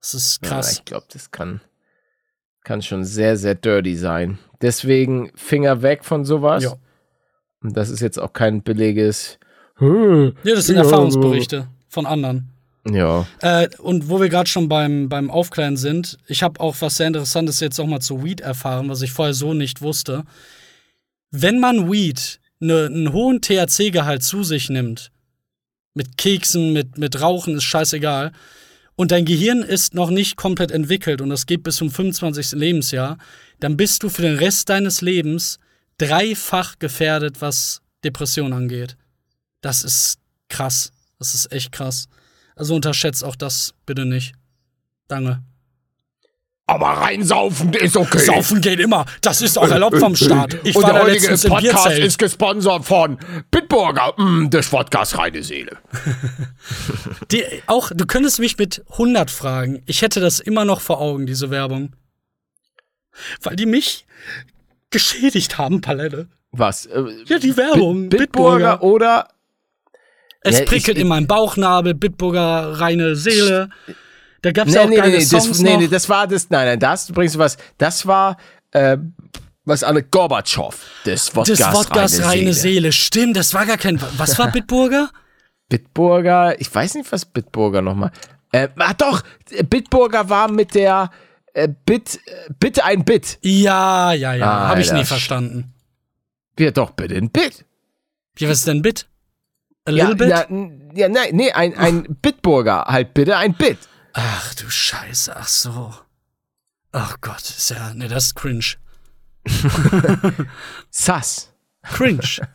Das ist Ja, krass. ich glaube, das kann, kann schon sehr, sehr dirty sein. Deswegen Finger weg von sowas. Ja. Und das ist jetzt auch kein billiges. Ja, das sind Ja, Erfahrungsberichte von anderen. Ja. Äh, und wo wir gerade schon beim, beim Aufklären sind, ich habe auch was sehr Interessantes jetzt auch mal zu Weed erfahren, was ich vorher so nicht wusste. Wenn man Weed ne, einen hohen THC-Gehalt zu sich nimmt, mit Keksen, mit, mit Rauchen, ist scheißegal, und dein Gehirn ist noch nicht komplett entwickelt und das geht bis zum 25. Lebensjahr, dann bist du für den Rest deines Lebens dreifach gefährdet, was Depression angeht. Das ist krass. Das ist echt krass. Also unterschätzt auch das bitte nicht. Danke. Aber reinsaufen ist okay. Saufen geht immer. Das ist auch erlaubt vom Staat. Ich Und war der heutige Podcast ist gesponsert von Bitburger, mm, des Podcast Reine Seele. Die, auch, du könntest mich mit 100 fragen. Ich hätte das immer noch vor Augen, diese Werbung. Weil die mich geschädigt haben, Palette. Was? Äh, Ja, die Werbung. Bit- Bitburger oder. Es Ja, ich- prickelt in meinem Bauchnabel, Bitburger, reine Seele. Da gab's Nee, auch nee, geile nee, Songs das, nee, nee, das war das. Nein, nein, das übrigens was. Das war. Äh, was alle Gorbatschow des Wodkas, das Wodkas reine, reine Seele. Seele. Stimmt, das war gar kein. Was war Bitburger? Bitburger, ich weiß nicht, was Bitburger nochmal. Äh, ah, doch, Bitburger war mit der äh, Bit, äh, bitte ein Bit. Ja, ja, ja. Ah, Habe ich nie verstanden. Ja, doch, bitte ein Bit. Wie, was ist denn Bit? A Ja, little bit? na, ja, nein, nee, ein, ein Bitburger, halt bitte ein Bit. Ach du Scheiße, ach so. Ach Gott, ist ja. Ne, das ist cringe. Sass. Cringe.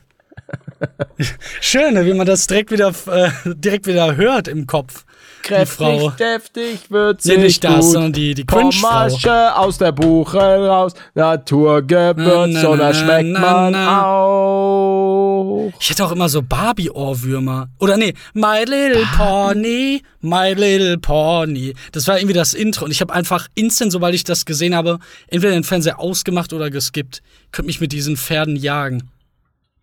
Schön, ne, wie man das direkt wieder, äh, direkt wieder hört im Kopf. Kräftig, Frau. deftig, würzig, Nee, nicht das, gut. sondern die, die Cringe-Frau. Aus der Buche raus, Naturgewürz, Na, na, oder schmeckt na, man auch. Ich hätte auch immer so Barbie-Ohrwürmer. Oder nee, My Little Pony, My Little Pony. Das war irgendwie das Intro. Und ich habe einfach instant, sobald ich das gesehen habe, entweder den Fernseher ausgemacht oder geskippt. Könnte mich mit diesen Pferden jagen.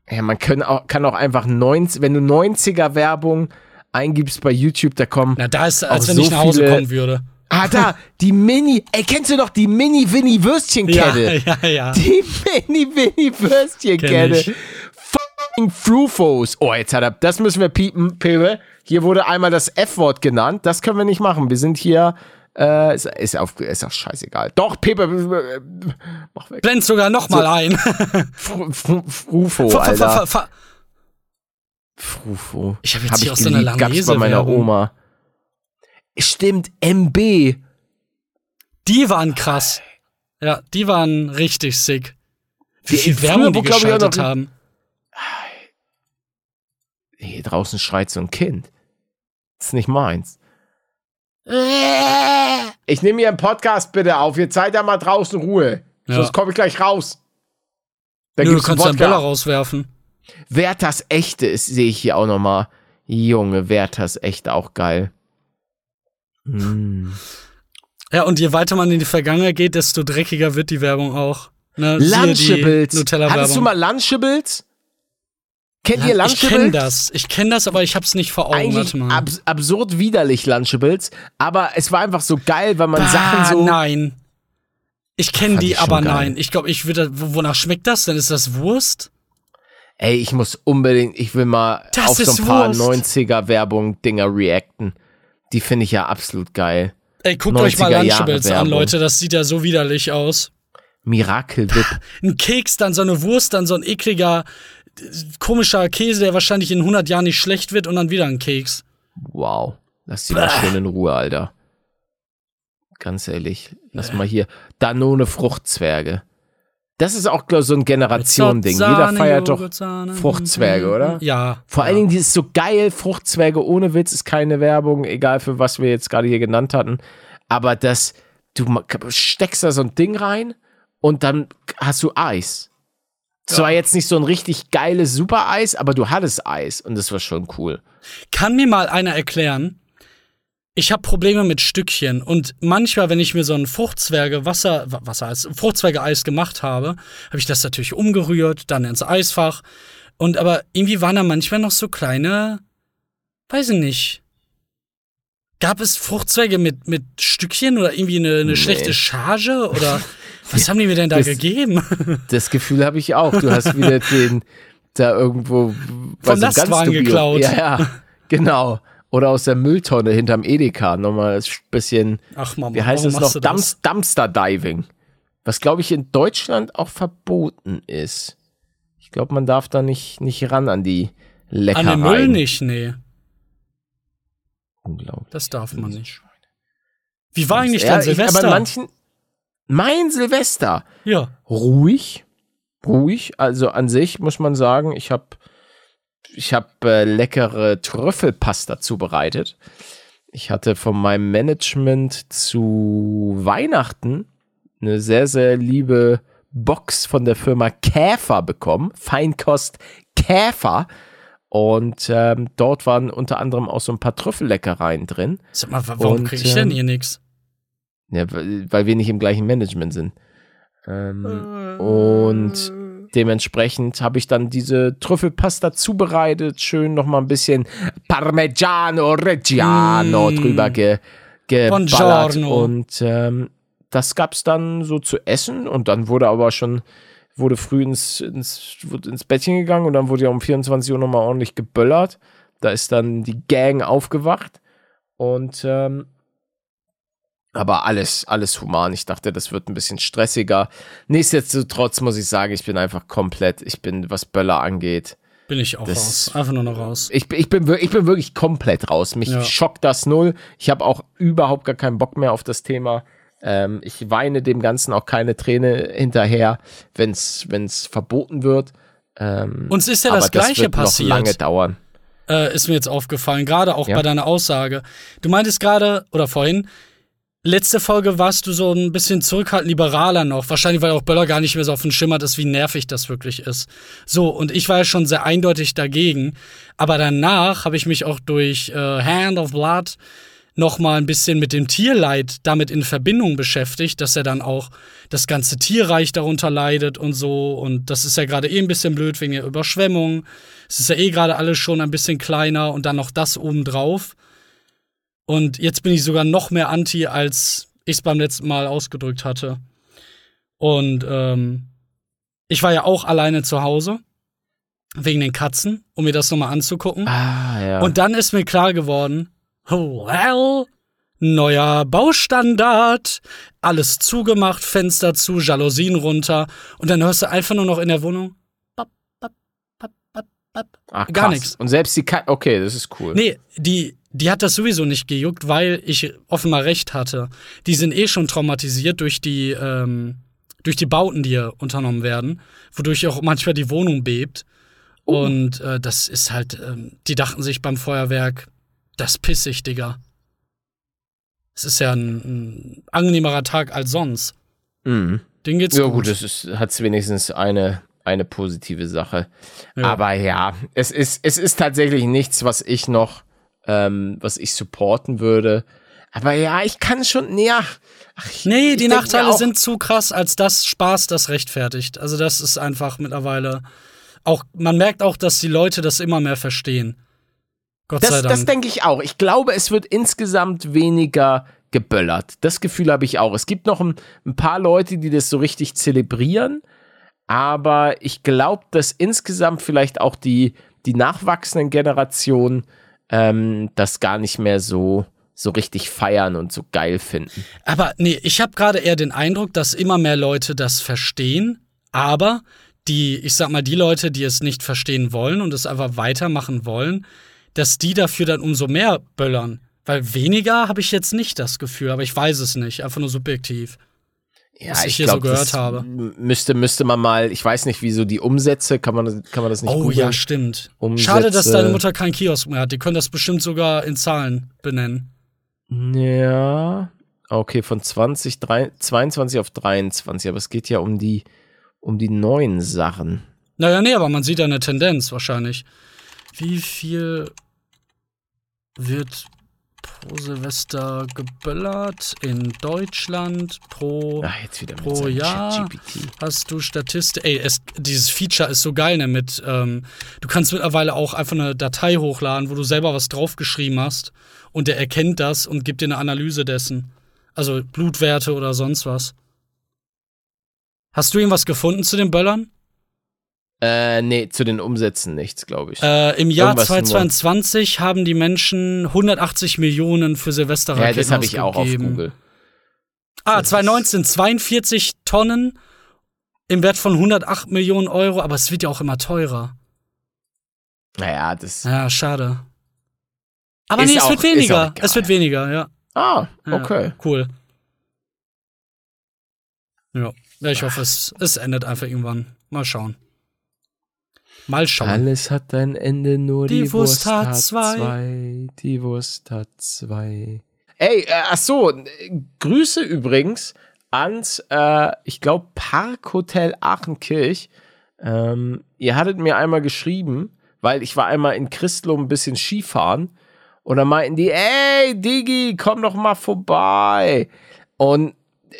Ja, man kann auch, kann auch einfach 90, wenn du 90er Werbung eingibst bei YouTube, da kommen. Na, da ist, als wenn so ich nach Hause viele- kommen würde. Ah, da, die Mini, ey, kennst du noch die Mini-Winnie-Würstchenkette? Ja, ja, ja. Die Mini-Winnie-Würstchenkette. Fucking Frufos. Oh, jetzt hat er, das müssen wir piepen, Pepe. Hier wurde einmal das F-Wort genannt. Das können wir nicht machen. Wir sind hier, äh, ist, ist, auf, ist auch scheißegal. Doch, Pepe, äh, mach weg. Blend sogar noch mal ein. Fru- Fru- Frufo, Alter. Frufo. Ich hab jetzt Hab hier auch so eine geliebt. Gab's bei meiner. Oma. Stimmt, MB. Die waren krass. Ja, die waren richtig sick. Wie viel Werbung die geschaltet haben. Hier draußen schreit so ein Kind. Das ist nicht meins. Ich nehme hier einen Podcast bitte auf. Jetzt seid ihr mal draußen Ruhe. Ja. Sonst komme ich gleich raus. Da Nö, du kannst deinen Böller rauswerfen. Werthers Echte ist, sehe ich hier auch nochmal. Junge, Werthers Echte auch geil. Mm. Ja, und je weiter man in die Vergangenheit geht, desto dreckiger wird die Werbung auch. Ne, Lunchables. Hattest du mal Lunchables? Kennt ihr Ja, ich Lunchables? kenne das. Ich kenne das, aber ich hab's nicht vor Augen. Eigentlich Warte mal. abs absurd widerlich Lunchables, aber es war einfach so geil, weil man ah, Sachen so. nein. Ich kenne die, aber geil. nein. Ich glaube, ich würde. wo- Wonach schmeckt das denn? Ist das Wurst? Ey, ich muss unbedingt, ich will mal Das auf so ein paar Wurst. 90er Werbung Dinger reacten. Die finde ich ja absolut geil. Ey, guckt euch mal 90er Jahre Lunchables an. Leute. Das sieht ja so widerlich aus. Miracle Whip. Ein Keks, dann so eine Wurst, dann so ein ekliger, komischer Käse, der wahrscheinlich in 100 Jahren nicht schlecht wird und dann wieder ein Keks. Wow. Lass die mal schön in Ruhe, Alter. Ganz ehrlich. Lass mal hier. Danone Fruchtzwerge. Das ist auch, glaub so ein Generation-Ding. Jeder feiert doch. Fruchtzwerge, oder? Ja. Vor ja. allen Dingen, die ist so geil, Fruchtzwerge ohne Witz, ist keine Werbung, egal für was wir jetzt gerade hier genannt hatten. Aber das, du steckst da so ein Ding rein und dann hast du Eis. Zwar jetzt nicht so ein richtig geiles Super-Eis, aber du hattest Eis und das war schon cool. Kann mir mal einer erklären? Ich habe Probleme mit Stückchen und manchmal, wenn ich mir so ein Fruchtzwerge Wasser, Wa- Wassereis, Fruchtzwerge-Eis gemacht habe, habe ich das natürlich umgerührt, dann ins Eisfach. Und aber irgendwie waren da manchmal noch so kleine, weiß ich nicht. Gab es Fruchtzweige mit, mit Stückchen oder irgendwie eine, eine Nee. schlechte Charge? Oder was haben die mir denn da Das- gegeben? Das Gefühl habe ich auch. Du hast wieder den da irgendwo Vom Lastwagen dubio- geklaut. Ja, ja, genau. Oder aus der Mülltonne hinterm Edeka. Nochmal ein bisschen, Ach Mama, wie heißt es noch? Dumps Dumpster Diving. Was, glaube ich, in Deutschland auch verboten ist. Ich glaube, man darf da nicht, nicht ran an die An Leckereien. den Müll nicht, nee. Unglaublich. Das darf man nicht. Wie war eigentlich dein ich, aber Silvester? manchen, mein Silvester, ja. ruhig, ruhig. Also an sich muss man sagen, ich habe ich hab, äh, leckere Trüffelpasta zubereitet. Ich hatte von meinem Management zu Weihnachten eine sehr, sehr liebe Box von der Firma Käfer bekommen. Feinkost Käfer. Und ähm, dort waren unter anderem auch so ein paar Trüffelleckereien drin. Sag mal, wa- warum Und, kriege ich denn ähm, hier nichts? Ja, weil weil wir nicht im gleichen Management sind. Ähm, und dementsprechend habe ich dann diese Trüffelpasta zubereitet, schön nochmal ein bisschen Parmigiano Reggiano Mm. drüber ge, geballert. Buongiorno. Und ähm, das gab's dann so zu essen und dann wurde aber schon, wurde früh ins, ins, ins Bettchen gegangen und dann wurde ja um 24 Uhr nochmal ordentlich geböllert. Da ist dann die Gang aufgewacht und ähm, aber alles, alles human. Ich dachte, das wird ein bisschen stressiger. Nichtsdestotrotz muss ich sagen, ich bin einfach komplett, ich bin, was Böller angeht. Bin ich auch das- raus. Einfach nur noch raus. Ich, bin- ich, bin, ich bin wirklich komplett raus. Mich Ja. schockt das null. Ich habe auch überhaupt gar keinen Bock mehr auf das Thema. Ähm, ich weine dem Ganzen auch keine Träne hinterher, wenn es verboten wird. Ähm, Uns ist ja das Gleiche wird passiert. noch lange dauern. äh, ist mir jetzt aufgefallen, gerade auch Ja. bei deiner Aussage. Du meintest gerade, oder vorhin, letzte Folge warst du so ein bisschen zurückhaltend liberaler noch. Wahrscheinlich, weil auch Böller gar nicht mehr so auf dem Schimmer ist, wie nervig das wirklich ist. So, und ich war ja schon sehr eindeutig dagegen. Aber danach habe ich mich auch durch äh, Hand of Blood noch mal ein bisschen mit dem Tierleid damit in Verbindung beschäftigt, dass er dann auch das ganze Tierreich darunter leidet und so. Und das ist ja gerade eh ein bisschen blöd wegen der Überschwemmung. Es ist ja eh gerade alles schon ein bisschen kleiner und dann noch das obendrauf. Und jetzt bin ich sogar noch mehr anti, als ich es beim letzten Mal ausgedrückt hatte. Und ähm, ich war ja auch alleine zu Hause wegen den Katzen, um mir das nochmal anzugucken. Ah, ja. Und dann ist mir klar geworden, oh, well, neuer Baustandard, alles zugemacht, Fenster zu, Jalousien runter und dann hörst du einfach nur noch in der Wohnung. bap, bap, bap. Ach, gar nichts. Und selbst die Katze, okay, das ist cool. Nee, die, die hat das sowieso nicht gejuckt, weil ich offenbar recht hatte. Die sind eh schon traumatisiert durch die, ähm, durch die Bauten, die hier unternommen werden, wodurch auch manchmal die Wohnung bebt. Und äh, das ist halt, ähm, die dachten sich beim Feuerwerk, das pissig, Digga. Es ist ja ein, ein angenehmerer Tag als sonst. Mhm. Den geht's Ja, gut. gut, das ist, hat wenigstens eine, eine positive Sache. Ja. Aber ja, es ist, es ist tatsächlich nichts, was ich noch, ähm, was ich supporten würde. Aber ja, ich kann schon näher. Ach, ich- Nee, ich die Nachteile sind zu krass, als das Spaß das rechtfertigt. Also das ist einfach mittlerweile auch, man merkt auch, dass die Leute das immer mehr verstehen. Gott sei Das, Dank. das denke ich auch. Ich glaube, es wird insgesamt weniger geböllert. Das Gefühl habe ich auch. Es gibt noch ein, ein paar Leute, die das so richtig zelebrieren. Aber ich glaube, dass insgesamt vielleicht auch die, die nachwachsenden Generationen ähm, das gar nicht mehr so, so richtig feiern und so geil finden. Aber nee, ich habe gerade eher den Eindruck, dass immer mehr Leute das verstehen, aber die, ich sag mal, die Leute, die es nicht verstehen wollen und es einfach weitermachen wollen, dass die dafür dann umso mehr böllern. Weil weniger habe ich jetzt nicht das Gefühl, aber ich weiß es nicht, einfach nur subjektiv. Ja, Was ich hier so gehört habe. Müsste, müsste man mal, ich weiß nicht, wieso die Umsätze, kann man, das- kann man das nicht Oh googeln? ja, stimmt. Umsätze- Schade, dass deine Mutter keinen Kiosk mehr hat. Die können das bestimmt sogar in Zahlen benennen. Ja, Okay, von 20, 3, 22 auf 23, aber es geht ja um die, um die neuen Sachen. Naja, nee, aber man sieht ja eine Tendenz wahrscheinlich. Wie viel wird pro Silvester geböllert in Deutschland pro, Ach, pro Jahr? Hast du Statistik? Ey, es, dieses Feature ist so geil, ne? Mit, ähm, du kannst mittlerweile auch einfach eine Datei hochladen, wo du selber was draufgeschrieben hast und der erkennt das und gibt dir eine Analyse dessen. Also Blutwerte oder sonst was. Hast du irgendwas gefunden zu den Böllern? Äh, nee, zu den Umsätzen nichts, glaube ich. Äh, Im Jahr Irgendwas nur. 2022 haben die Menschen 180 Millionen für ja, Silvesterraketen das habe ich auch auf. Google. Ah, Das ist- 2019 42 Tonnen im Wert von 108 Millionen Euro, aber es wird ja auch immer teurer. Naja, das. Ja, schade. Aber nee, es auch- wird weniger. Es wird weniger, ja. Ah, ja. okay. Cool. Ja, ja ich hoffe, es, es endet einfach irgendwann. Mal schauen. Mal schauen. Alles hat ein Ende, nur die, Die Wurst hat zwei. zwei. Die Wurst hat zwei. Ey, äh, ach so, Grüße übrigens ans, äh, ich glaube, Parkhotel Aachenkirch. Ähm, ihr hattet mir einmal geschrieben, weil ich war einmal in Christloh ein bisschen Skifahren und dann meinten die, ey, Digi, komm doch mal vorbei. Und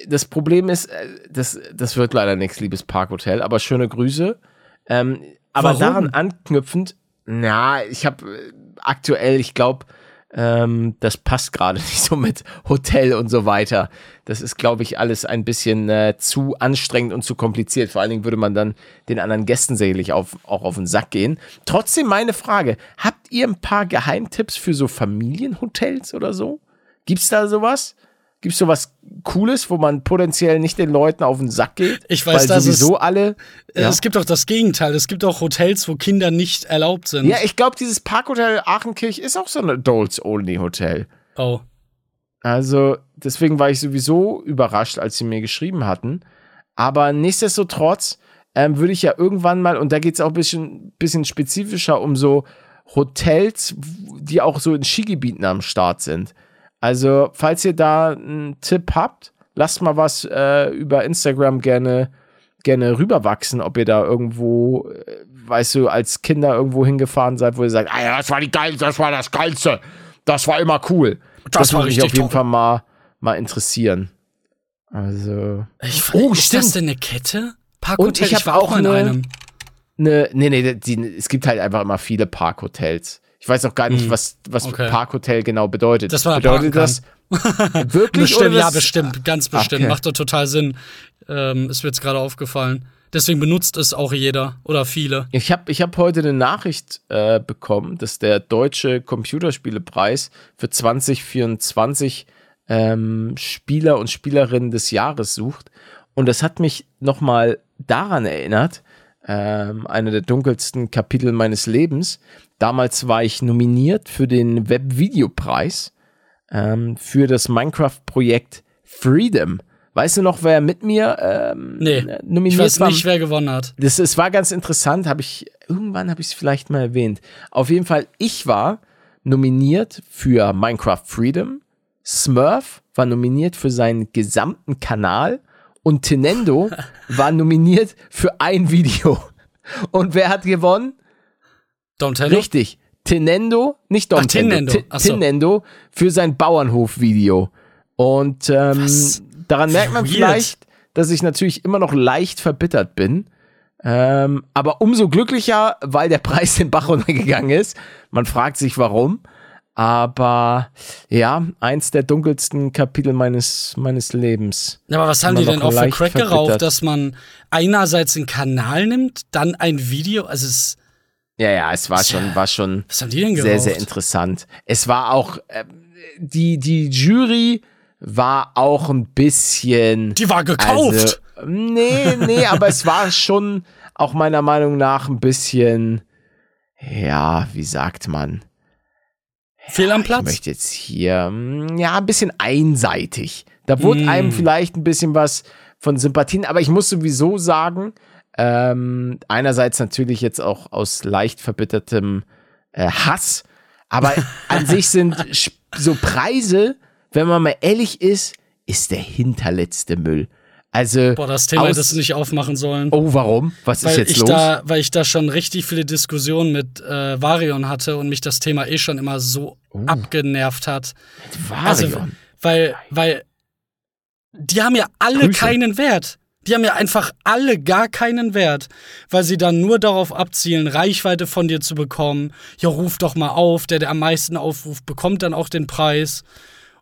das Problem ist, äh, das, das wird leider nichts, liebes Parkhotel, aber schöne Grüße. Ähm, aber Warum? daran anknüpfend, na, ich habe aktuell, ich glaube, ähm, das passt gerade nicht so mit Hotel und so weiter. Das ist, glaube ich, alles ein bisschen äh, zu anstrengend und zu kompliziert. Vor allen Dingen würde man dann den anderen Gästen sicherlich auf, auch auf den Sack gehen. Trotzdem meine Frage: Habt ihr ein paar Geheimtipps für so Familienhotels oder so? Gibt's da sowas? Gibt's sowas Cooles, wo man potenziell nicht den Leuten auf den Sack geht? Ich weiß, weil dass es- sowieso alle. Äh, Ja. Es gibt auch das Gegenteil. Es gibt auch Hotels, wo Kinder nicht erlaubt sind. Ja, ich glaube, dieses Parkhotel Aachenkirch ist auch so ein Adults-Only-Hotel. oh. Also, deswegen war ich sowieso überrascht, als sie mir geschrieben hatten. Aber nichtsdestotrotz ähm, würde ich ja irgendwann mal, und da geht es auch ein bisschen, bisschen spezifischer um so Hotels, die auch so in Skigebieten am Start sind. Also, falls ihr da einen Tipp habt, lasst mal was äh, über Instagram gerne, gerne rüberwachsen, ob ihr da irgendwo, äh, weißt du, als Kinder irgendwo hingefahren seid, wo ihr sagt, ah ja, das war die geilste, das war das Geilste. Das war immer cool. Das war würde mich auf jeden toll. Fall mal, mal interessieren. Also. Ich, Oh, ist das stimmt. denn eine Kette? Parkhotel, Und ich hab war auch in eine- einem. Ne, nee, nee, die, es gibt halt einfach immer viele Parkhotels. Ich weiß auch gar nicht, Hm. was, was Okay. Parkhotel genau bedeutet. Dass man da bedeutet das wirklich? Bestimmt, oder ja, das- bestimmt, ganz bestimmt. Okay. Macht doch total Sinn. Ähm, ist mir jetzt gerade aufgefallen. Deswegen benutzt es auch jeder oder viele. Ich habe ich hab heute eine Nachricht äh, bekommen, dass der deutsche Computerspielepreis für 2024 ähm, Spieler und Spielerinnen des Jahres sucht. Und das hat mich nochmal daran erinnert, ähm, einer der dunkelsten Kapitel meines Lebens. Damals war ich nominiert für den Webvideopreis ähm, für das Minecraft-Projekt Freedom. Weißt du noch, wer mit mir ähm, Nee, äh, Ich nominiert weiß war? nicht, wer gewonnen hat. Das, es war ganz interessant, habe ich, irgendwann habe ich es vielleicht mal erwähnt. Auf jeden Fall, ich war nominiert für Minecraft Freedom, Smurf war nominiert für seinen gesamten Kanal und Tenendo war nominiert für ein Video. Und wer hat gewonnen? Downtello? Richtig, Tenendo, nicht Dom Ach, Tinendo. Ach so. Tinendo für sein Bauernhof-Video. Und ähm, Was? daran merkt man Weird. vielleicht, dass ich natürlich immer noch leicht verbittert bin. Ähm, aber umso glücklicher, weil der Preis den Bach runtergegangen ist. Man fragt sich warum. Aber ja, eins der dunkelsten Kapitel meines, meines Lebens. Aber was haben die denn auch für Crack verbittert. dass man einerseits einen Kanal nimmt, dann ein Video, also es, Ja, ja, es war schon, war schon was haben die denn geraucht? sehr, sehr interessant. Es war auch, ähm, die, die Jury war auch ein bisschen. Die war gekauft. Also, nee, nee, aber es war schon auch meiner Meinung nach ein bisschen, ja, wie sagt man? Fehl am Ich Platz. möchte jetzt hier, mm, ja, ein bisschen einseitig. Da wurde Mm. einem vielleicht ein bisschen was von Sympathien, aber ich muss sowieso sagen, ähm, einerseits natürlich jetzt auch aus leicht verbittertem äh, Hass, aber an sich sind so Preise, wenn man mal ehrlich ist, ist der hinterletzte Müll. Also. Boah, das Thema hätte es nicht aufmachen sollen. Oh, warum? Was weil ist jetzt ich los? Da, weil ich da schon richtig viele Diskussionen mit äh, Varion hatte und mich das Thema eh schon immer so abgenervt hat. Varion. Also, weil, weil die haben ja alle Grüße. keinen Wert. Die haben ja einfach alle gar keinen Wert, weil sie dann nur darauf abzielen, Reichweite von dir zu bekommen. Ja, ruf doch mal auf, der, der am meisten aufruft, bekommt dann auch den Preis.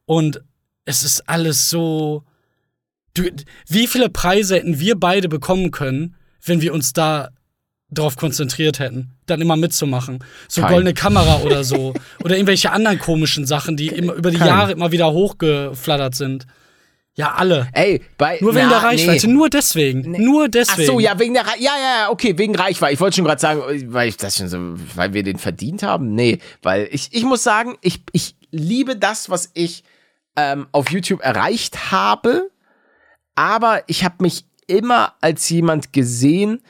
Und es ist alles so. Du, wie viele Preise hätten wir beide bekommen können, wenn wir uns da drauf konzentriert hätten, dann immer mitzumachen? So Kein. goldene Kamera oder so. oder irgendwelche anderen komischen Sachen, die immer über die Kein. Jahre immer wieder hochgeflattert sind. Ja, alle. Ey, bei. Nur wegen na, der Reichweite, Nee. nur deswegen. Nur Ach deswegen. so, ja, wegen der Re ja, ja, ja, okay, wegen Reichweite. Ich wollte schon gerade sagen, weil ich das schon so, weil wir den verdient haben. Nee, weil ich, ich muss sagen, ich, ich liebe das, was ich ähm, auf YouTube erreicht habe, aber ich habe mich immer als jemand gesehen,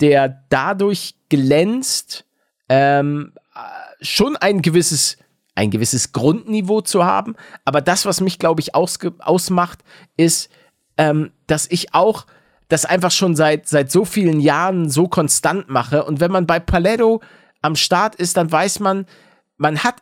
der dadurch glänzt, ähm, äh, schon ein gewisses, ein gewisses Grundniveau zu haben. Aber das, was mich, glaube ich, ausmacht, ist, ähm, dass ich auch das einfach schon seit, seit so vielen Jahren so konstant mache. Und wenn man bei Paletto am Start ist, dann weiß man, man hat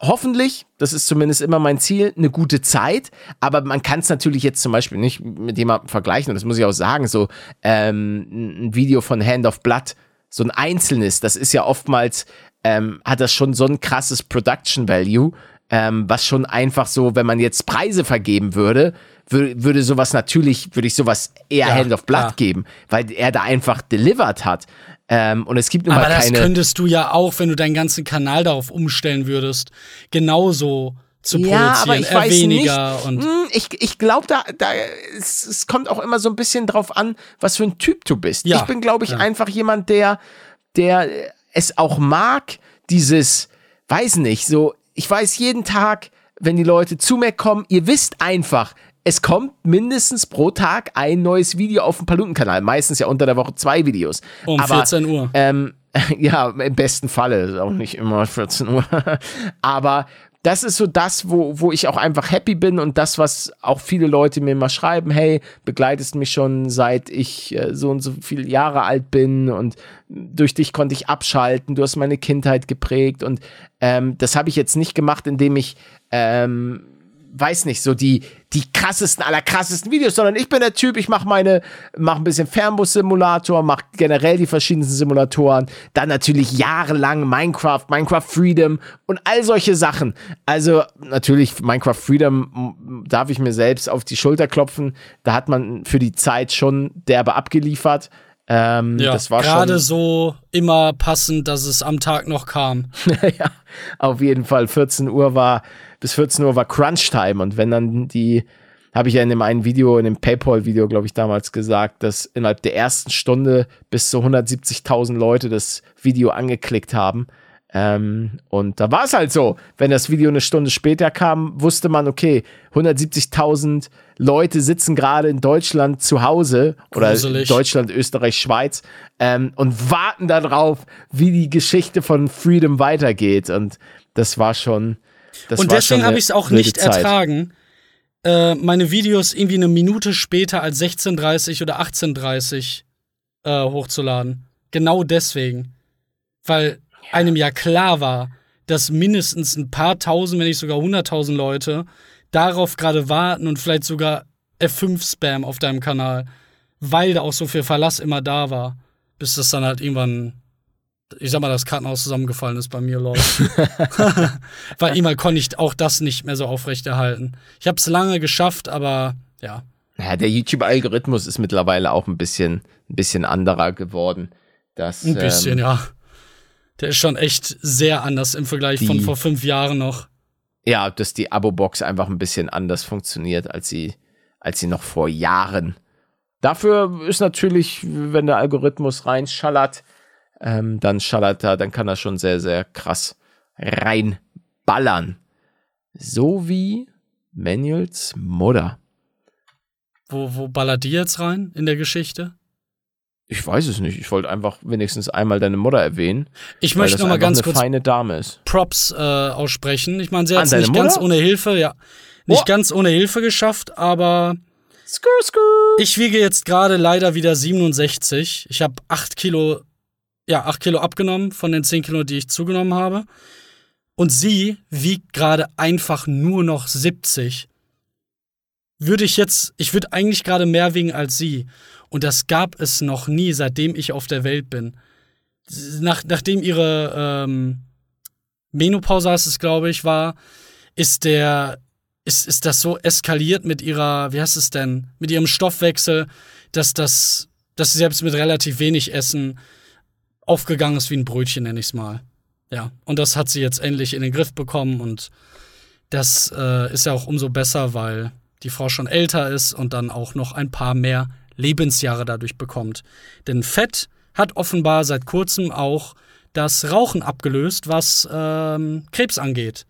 hoffentlich, das ist zumindest immer mein Ziel, eine gute Zeit. Aber man kann es natürlich jetzt zum Beispiel nicht mit jemandem vergleichen. Und das muss ich auch sagen, so ähm, ein Video von Hand of Blood, so ein einzelnes, das ist ja oftmals, ähm, hat das schon so ein krasses Production Value, ähm, was schon einfach so, wenn man jetzt Preise vergeben würde, wür würde sowas natürlich, würde ich sowas eher Ja, Hand of Blood klar. geben, weil er da einfach delivered hat. Ähm, und es gibt immer Aber das keine. könntest du ja auch, wenn du deinen ganzen Kanal darauf umstellen würdest, genauso zu Ja, aber produzieren. ich eher weiß weniger nicht. und. Hm, ich ich glaube, da, da es, es kommt auch immer so ein bisschen drauf an, was für ein Typ du bist. Ja, ich bin, glaube ich, ja. einfach jemand, der, der es auch mag, dieses, weiß nicht, so, ich weiß jeden Tag, wenn die Leute zu mir kommen, ihr wisst einfach, es kommt mindestens pro Tag ein neues Video auf dem Paluten-Kanal. Meistens ja unter der Woche zwei Videos. Um Aber, 14 Uhr. ähm, ja, im besten Falle, ist auch nicht immer 14 Uhr. Aber das ist so das, wo, wo ich auch einfach happy bin und das, was auch viele Leute mir mal schreiben, hey, begleitest mich schon seit ich äh, so und so viele Jahre alt bin und durch dich konnte ich abschalten, du hast meine Kindheit geprägt und ähm, das habe ich jetzt nicht gemacht, indem ich ähm, weiß nicht, so die, die krassesten aller krassesten Videos, sondern ich bin der Typ, ich mache meine, mache ein bisschen Fernbus-Simulator, mache generell die verschiedensten Simulatoren, dann natürlich jahrelang Minecraft, Minecraft Freedom und all solche Sachen. Also natürlich Minecraft Freedom darf ich mir selbst auf die Schulter klopfen, da hat man für die Zeit schon derbe abgeliefert. Ähm, Ja, das war gerade so immer passend, dass es am Tag noch kam. ja, auf jeden Fall. 14 Uhr war, bis 14 Uhr war Crunch-Time. Und wenn dann die, habe ich ja in dem einen Video, in dem Paypal-Video, glaube ich, damals gesagt, dass innerhalb der ersten Stunde bis zu 170.000 Leute das Video angeklickt haben. Ähm, und da war es halt so, wenn das Video eine Stunde später kam, wusste man, okay, 170.000 Leute sitzen gerade in Deutschland zu Hause oder Gruselig. Deutschland, Österreich, Schweiz ähm, und warten darauf, wie die Geschichte von Freedom weitergeht. Und das war schon. Das und deswegen habe ich es auch nicht Zeit. ertragen, äh, meine Videos irgendwie eine Minute später als 16.30 oder 18.30 äh, hochzuladen. Genau deswegen. Weil einem ja klar war, dass mindestens ein paar tausend, wenn nicht sogar hunderttausend Leute darauf gerade warten und vielleicht sogar F5-Spam auf deinem Kanal, weil da auch so viel Verlass immer da war, bis das dann halt irgendwann, ich sag mal, das Kartenhaus zusammengefallen ist bei mir, Leute. weil irgendwann konnte ich auch das nicht mehr so aufrechterhalten. Ich habe es lange geschafft, aber ja. Ja, der YouTube-Algorithmus ist mittlerweile auch ein bisschen, ein bisschen anderer geworden. Das, Ein bisschen, ähm, ja. Der ist schon echt sehr anders im Vergleich von Die- vor fünf Jahren noch. ja, dass die Abo-Box einfach ein bisschen anders funktioniert, als sie, als sie noch vor Jahren. Dafür ist natürlich, wenn der Algorithmus reinschallert, ähm, dann schallert er, dann kann er schon sehr, sehr krass reinballern. So wie Manuels Mutter. Wo, wo ballert die jetzt rein in der Geschichte? Ich weiß es nicht. Ich wollte einfach wenigstens einmal deine Mutter erwähnen. Ich möchte das noch mal einfach ganz eine kurz feine Dame ist. Props äh, aussprechen. Ich meine, sie hat es nicht ganz Mutter? ohne Hilfe, ja. Nicht Oh. ganz ohne Hilfe geschafft, aber Skrr, skrr. ich wiege jetzt gerade leider wieder 67. Ich habe 8 Kilo, ja, 8 Kilo abgenommen von den 10 Kilo, die ich zugenommen habe. Und sie wiegt gerade einfach nur noch 70. Würde ich jetzt, ich würde eigentlich gerade mehr wiegen als sie. Und das gab es noch nie, seitdem ich auf der Welt bin. Nach, nachdem ihre ähm, Menopause, heißt es, glaube ich, war, ist der, ist, ist das so eskaliert mit ihrer, wie heißt es denn, mit ihrem Stoffwechsel, dass das, dass sie selbst mit relativ wenig Essen aufgegangen ist wie ein Brötchen, nenne ich es mal. Ja, und das hat sie jetzt endlich in den Griff bekommen und das äh, ist ja auch umso besser, weil die Frau schon älter ist und dann auch noch ein paar mehr Lebensjahre dadurch bekommt. Denn Fett hat offenbar seit kurzem auch das Rauchen abgelöst, was ähm, Krebs angeht.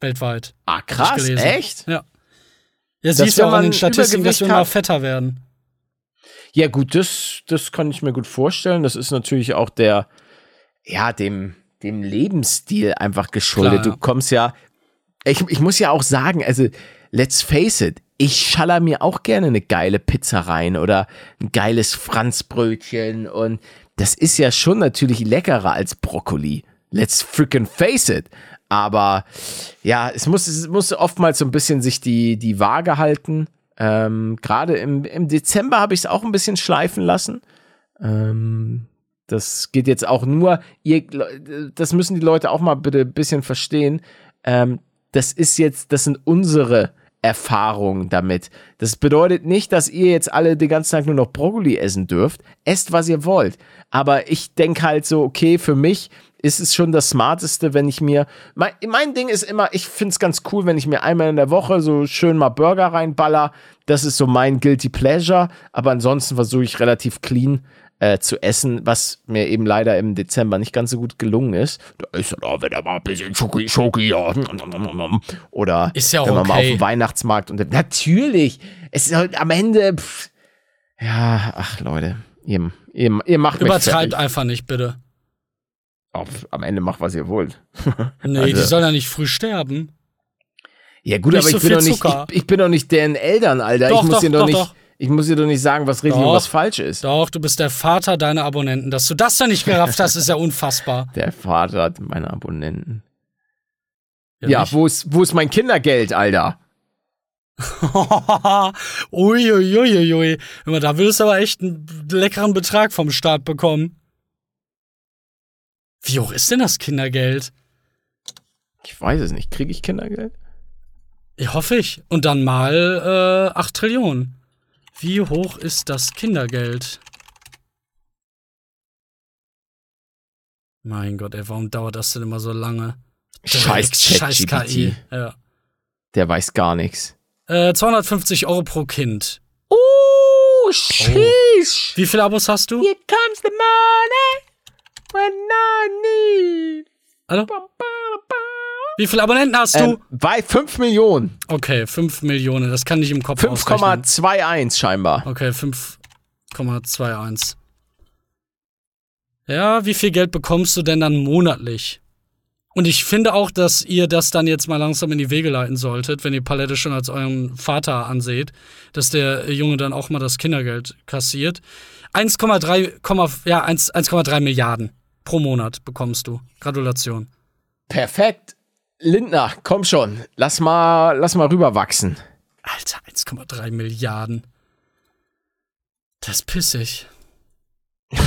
Weltweit. Ah, krass, echt? Ja. Ja, siehst du auch an den Statistiken, dass wir immer fetter werden. Ja, gut, das, das kann ich mir gut vorstellen. Das ist natürlich auch der, ja, dem, dem Lebensstil einfach geschuldet. Klar, ja. Du kommst ja, ich, ich muss ja auch sagen, also, let's face it, ich schaller mir auch gerne eine geile Pizza rein oder ein geiles Franzbrötchen und das ist ja schon natürlich leckerer als Brokkoli. Let's freaking face it. Aber ja, es muss, es muss oftmals so ein bisschen sich die, die Waage halten. Ähm, Gerade im, im Dezember habe ich es auch ein bisschen schleifen lassen. Ähm, das geht jetzt auch nur, ihr, das müssen die Leute auch mal bitte ein bisschen verstehen. Ähm, das ist jetzt, das sind unsere Erfahrungen damit. Das bedeutet nicht, dass ihr jetzt alle den ganzen Tag nur noch Brokkoli essen dürft. Esst, was ihr wollt. Aber ich denke halt so, okay, für mich ist es schon das Smarteste, wenn ich mir. Mein, mein Ding ist immer, ich finde es ganz cool, wenn ich mir einmal in der Woche so schön mal Burger reinballer. Das ist so mein Guilty Pleasure. Aber ansonsten versuche ich relativ clean äh, zu essen, was mir eben leider im Dezember nicht ganz so gut gelungen ist. Da ist dann auch wieder mal ein bisschen Schoki, Schoki, ja. Oder Ist ja wenn man mal auf okay. dem Weihnachtsmarkt und natürlich, es ist halt am Ende, pff, ja, ach Leute, ihr, ihr, ihr macht Übertreibt einfach nicht, bitte. Auf, am Ende macht, was ihr wollt. Nee, Also- die sollen ja nicht früh sterben. Ja gut, Nicht aber so ich bin doch nicht, ich, ich bin doch nicht deren Eltern, Alter. Doch, ich muss doch, dir doch, doch, nicht, doch. ich muss dir doch nicht sagen, was richtig und was falsch ist. Doch, du bist der Vater deiner Abonnenten. Dass du das doch nicht gerafft hast, ist ja unfassbar. Der Vater hat meine Abonnenten. Ja, nicht? wo ist, wo ist mein Kindergeld, Alter? Uiuiuiui. Hör mal, Da würdest du aber echt einen leckeren Betrag vom Staat bekommen. Wie hoch ist denn das Kindergeld? Ich weiß es nicht. Kriege ich Kindergeld? Ja, hoffe ich. Und dann mal äh, 8 Trillionen. Wie hoch ist das Kindergeld? Mein Gott, ey, warum dauert das denn immer so lange? Scheiß Scheiß. KI. Ja. Der weiß gar nichts. Äh, 250 Euro pro Kind. Oh, sheesh. Wie viele Abos hast du? Here comes the money when I need. Hallo? Wie viele Abonnenten hast du? Ähm, bei 5 Millionen. Okay, 5 Millionen. Das kann ich im Kopf ausrechnen. 5,21 scheinbar. Okay, 5,21. Ja, wie viel Geld bekommst du denn dann monatlich? Und ich finde auch, dass ihr das dann jetzt mal langsam in die Wege leiten solltet, wenn ihr Palette schon als euren Vater anseht, dass der Junge dann auch mal das Kindergeld kassiert. 1,3 Komma- ja, 1 1,3 Milliarden pro Monat bekommst du. Gratulation. Perfekt. Lindner, komm schon. Lass mal, lass mal rüberwachsen. Alter, 1,3 Milliarden. Das ist pissig.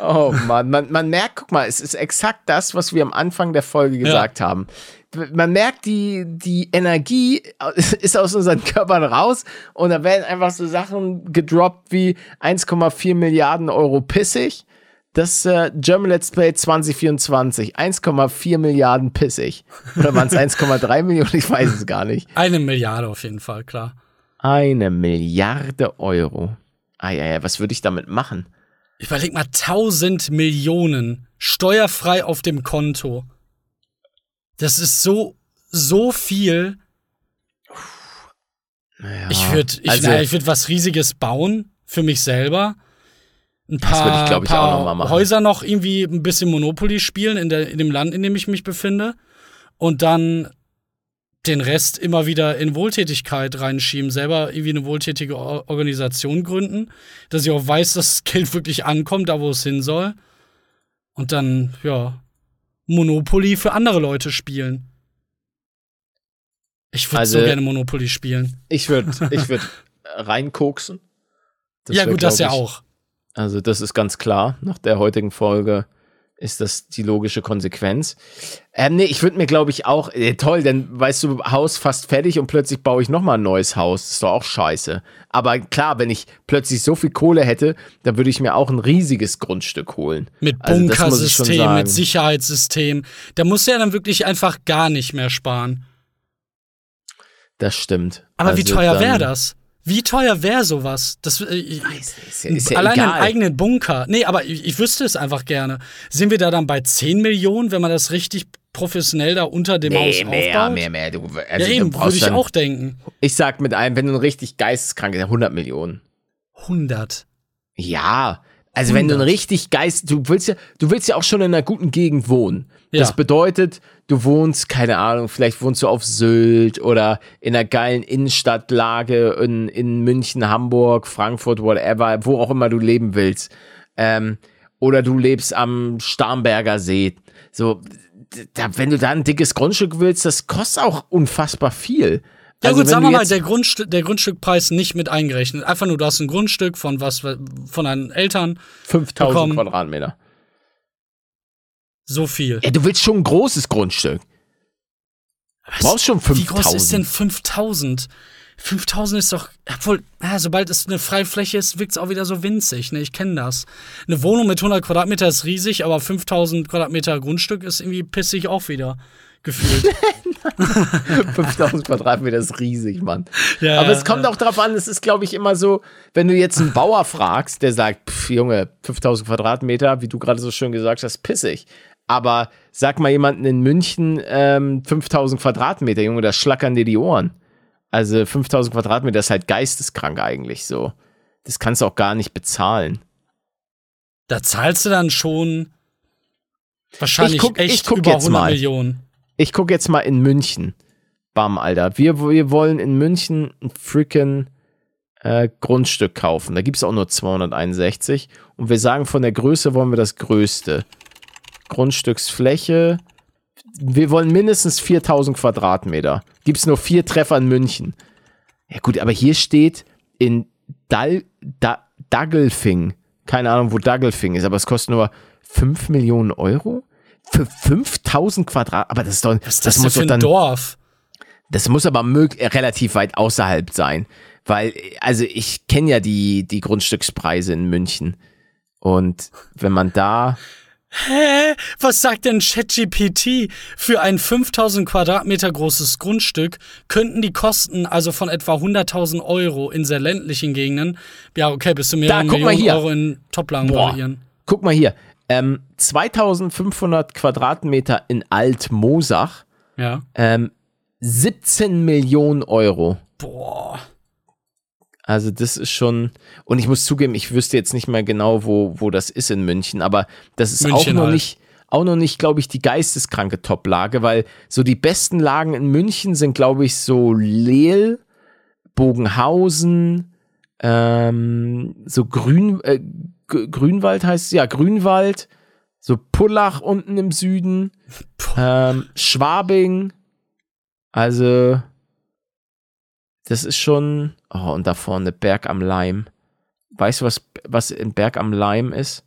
Oh Mann, man, man merkt, guck mal, es ist exakt das, was wir am Anfang der Folge gesagt haben. Man merkt, die, die Energie ist aus unseren Körpern raus und da werden einfach so Sachen gedroppt wie 1,4 Milliarden Euro pissig. Das äh, German Let's Play 2024, 1,4 Milliarden pissig. Oder waren es 1,3 Millionen? Ich weiß es gar nicht. Eine Milliarde auf jeden Fall, klar. Eine Milliarde Euro. Eieiei, was würde ich damit machen? Überleg mal, 1000 Millionen steuerfrei auf dem Konto. Das ist so, so viel. Naja, Ich würde ich, also- ich würd was Riesiges bauen für mich selber. Ein paar, ich, ich, auch paar noch. Häuser noch irgendwie ein bisschen Monopoly spielen in, der, in dem Land, in dem ich mich befinde. und dann den Rest immer wieder in Wohltätigkeit reinschieben, selber irgendwie eine wohltätige Or Organisation gründen, dass ich auch weiß, dass das Geld wirklich ankommt, da wo es hin soll. Und dann, ja, Monopoly für andere Leute spielen. Ich würde Also- so gerne Monopoly spielen. Ich würde ich würd reinkoksen. Das ja, wär, gut, das ja auch. Also, das ist ganz klar. Nach der heutigen Folge ist das die logische Konsequenz. Ähm, nee, ich würde mir, glaube ich, auch, äh, toll, denn weißt du, Haus fast fertig und plötzlich baue ich nochmal ein neues Haus. Das ist doch auch scheiße. Aber klar, wenn ich plötzlich so viel Kohle hätte, dann würde ich mir auch ein riesiges Grundstück holen. Mit Also, Bunkersystem, sagen. mit Sicherheitssystem. Da musst du ja dann wirklich einfach gar nicht mehr sparen. Das stimmt. Aber wie Also teuer dann- wäre das? Wie teuer wäre sowas? Das, äh, ich- Weiß nicht, Ist ja, ist ja Allein egal. einen eigenen Bunker. Nee, aber ich, ich wüsste es einfach gerne. Sind wir da dann bei 10 Millionen, wenn man das richtig professionell da unter dem Nee, Haus mehr, aufbaut? mehr, mehr. Du, also ja, eben, würde ich dann, auch denken. Ich sag mit einem, wenn du ein richtig geisteskrank bist, 100 Millionen. 100. Ja, also wenn du ein 100. richtig geist, du willst ja, du willst ja auch schon in einer guten Gegend wohnen. Ja. Das bedeutet, du wohnst, keine Ahnung, vielleicht wohnst du auf Sylt oder in einer geilen Innenstadtlage in, in München, Hamburg, Frankfurt, whatever, wo auch immer du leben willst. Ähm, oder du lebst am Starnberger See. So, da, wenn du da ein dickes Grundstück willst, das kostet auch unfassbar viel. Ja Also gut, sagen wir mal, der, Grundstück, der Grundstückpreis nicht mit eingerechnet. Einfach nur, du hast ein Grundstück von was, von deinen Eltern, 5000 bekommen. Quadratmeter. so viel. Ja, du willst schon ein großes Grundstück. Du brauchst schon 5000. Wie groß ist denn 5000? 5000 ist doch, obwohl, ja, sobald es eine freie Fläche ist, wirkt es auch wieder so winzig, ne? Ich kenne das. Eine Wohnung mit 100 Quadratmeter ist riesig, aber 5000 Quadratmeter Grundstück ist irgendwie pissig auch wieder gefühlt. 5000 Quadratmeter ist riesig, Mann. Ja, Aber es kommt auch darauf an, es ist, glaube ich, immer so, wenn du jetzt einen Bauer fragst, der sagt, pff, Junge, 5000 Quadratmeter, wie du gerade so schön gesagt hast, pissig. Aber sag mal jemanden in München, ähm, 5000 Quadratmeter, Junge, da schlackern dir die Ohren. Also 5000 Quadratmeter ist halt geisteskrank eigentlich so. Das kannst du auch gar nicht bezahlen. Da zahlst du dann schon wahrscheinlich Ich guck- ich echt guck über jetzt 100 mal. Millionen. Ich gucke jetzt mal in München. Bam, Alter. Wir, wir wollen in München ein freaking äh, Grundstück kaufen. Da gibt es auch nur 261. Und wir sagen, von der Größe wollen wir das größte. Grundstücksfläche. Wir wollen mindestens 4000 Quadratmeter. Gibt es nur vier Treffer in München. Ja, gut, aber hier steht in Dal, da, Daggelfing. Keine Ahnung, wo Daggelfing ist, aber es kostet nur 5 Millionen Euro? Für 5000 Quadrat, aber das ist doch, das das, muss doch ein dann, Dorf? das muss aber mög äh, relativ weit außerhalb sein, weil, also ich kenne ja die, die Grundstückspreise in München und wenn man da, Hä? Was sagt denn ChatGPT? Für ein 5000 Quadratmeter großes Grundstück könnten die Kosten also von etwa 100.000 Euro in sehr ländlichen Gegenden, ja, okay, bis zu mehreren guck mal Millionen hier. Euro in Toplagen variieren. guck mal hier, ähm, 2500 Quadratmeter in Altmosach, Ja. ähm, 17 Millionen Euro. Boah. Also das ist schon, und ich muss zugeben, ich wüsste jetzt nicht mehr genau, wo, wo das ist in München, aber das ist auch München noch halt. nicht, auch noch nicht, glaube ich, die geisteskranke Top-Lage, weil so die besten Lagen in München sind, glaube ich, so Lehl, Bogenhausen, ähm, so Grün, äh, G- Grünwald heißt es, ja, Grünwald, so Pullach unten im Süden, ähm, Schwabing, also das ist schon. Oh, und da vorne Berg am Leim. Weißt du, was, was in Berg am Leim ist?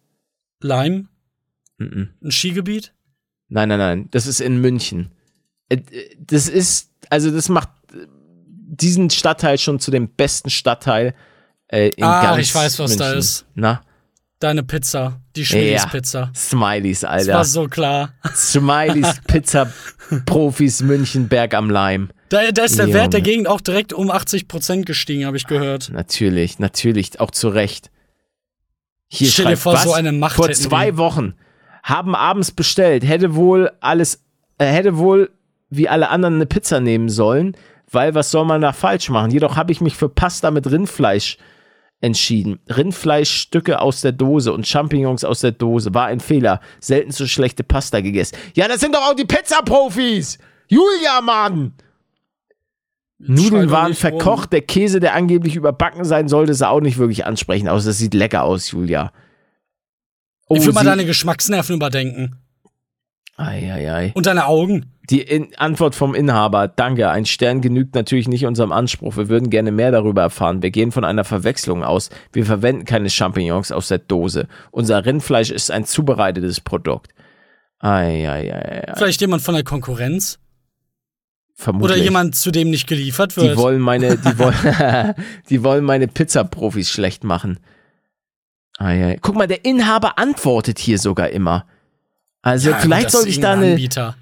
Leim? Mhm. Ein Skigebiet? Nein, nein, nein. Das ist in München. Äh, Das ist, also das macht diesen Stadtteil schon zu dem besten Stadtteil äh, in Ah, ganz ich weiß, was München. da ist. Na? Deine Pizza. Die Schmidis Ja. Pizza. Smileys, Das Alter. war so klar. Smileys Pizza Profis München Berg am Leim. Da, da ist der Wert der Junge. Gegend auch direkt um 80% gestiegen, habe ich gehört. Natürlich, natürlich, auch zu Recht. Hier Stell dir schreibt, vor, was? so eine Macht Vor zwei die. Wochen haben abends bestellt, hätte wohl alles, äh, hätte wohl wie alle anderen eine Pizza nehmen sollen, weil was soll man da falsch machen? Jedoch habe ich mich für Pasta mit Rindfleisch entschieden. Rindfleischstücke aus der Dose und Champignons aus der Dose war ein Fehler. Selten so schlechte Pasta gegessen. Ja, das sind doch auch die Pizza-Profis! Julia, Mann! Nudeln waren verkocht, der Käse, der angeblich überbacken sein sollte, sah auch nicht wirklich ansprechend aus. Das sieht lecker aus, Julia. Oh, Ich will mal sie- deine Geschmacksnerven überdenken. Eieiei. Und deine Augen. Die In Antwort vom Inhaber. Danke. Ein Stern genügt natürlich nicht unserem Anspruch. Wir würden gerne mehr darüber erfahren. Wir gehen von einer Verwechslung aus. Wir verwenden keine Champignons aus der Dose. Unser Rindfleisch ist ein zubereitetes Produkt. Eieiei. Vielleicht jemand von der Konkurrenz. Vermutlich. Oder jemand, zu dem nicht geliefert Die wird. wollen meine, die wollen, die wollen meine Pizzaprofis schlecht machen. Eieiei. Guck mal, der Inhaber antwortet hier sogar immer. Also Ja, vielleicht sollte ich da eine. Anbieter.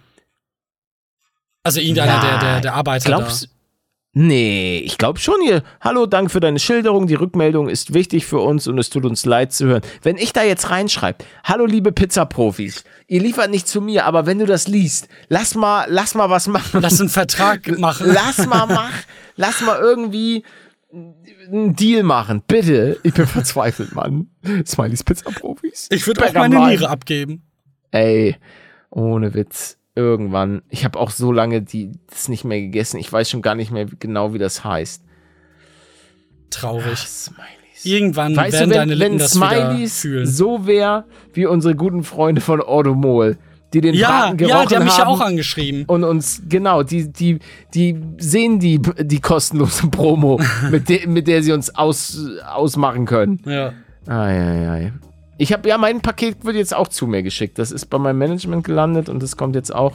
Also irgendeiner Ja, der, der, der Arbeiter Glaubst Nee, ich glaube schon hier. Hallo, danke für deine Schilderung. Die Rückmeldung ist wichtig für uns und es tut uns leid zu hören. Wenn ich da jetzt reinschreibe, hallo liebe Pizzaprofis, ihr liefert nicht zu mir, aber wenn du das liest, lass mal, lass mal was machen. da. Lass einen Vertrag machen. Lass mal mach, lass mal irgendwie einen Deal machen. Bitte. Ich bin verzweifelt, Mann. Smileys Pizzaprofis. Ich würde auch meine. Niere abgeben. Ey, ohne Witz. Irgendwann. Ich habe auch so lange die, das nicht mehr gegessen. Ich weiß schon gar nicht mehr genau, wie das heißt. Traurig. Smileys. Irgendwann Weißt werden du, deine wenn, Lippen wenn das wieder Smileys fühlen. so wäre wie unsere guten Freunde von Ordomol, die den ja, Braten gerochen ja, die haben mich ja haben auch angeschrieben. und uns, genau, die, die, die sehen die, die kostenlose Promo, mit, de, mit der sie uns aus, ausmachen können. Ja. Eieiei. Ich habe ja, mein Paket wird jetzt auch zu mir geschickt. Das ist bei meinem Management gelandet und das kommt jetzt auch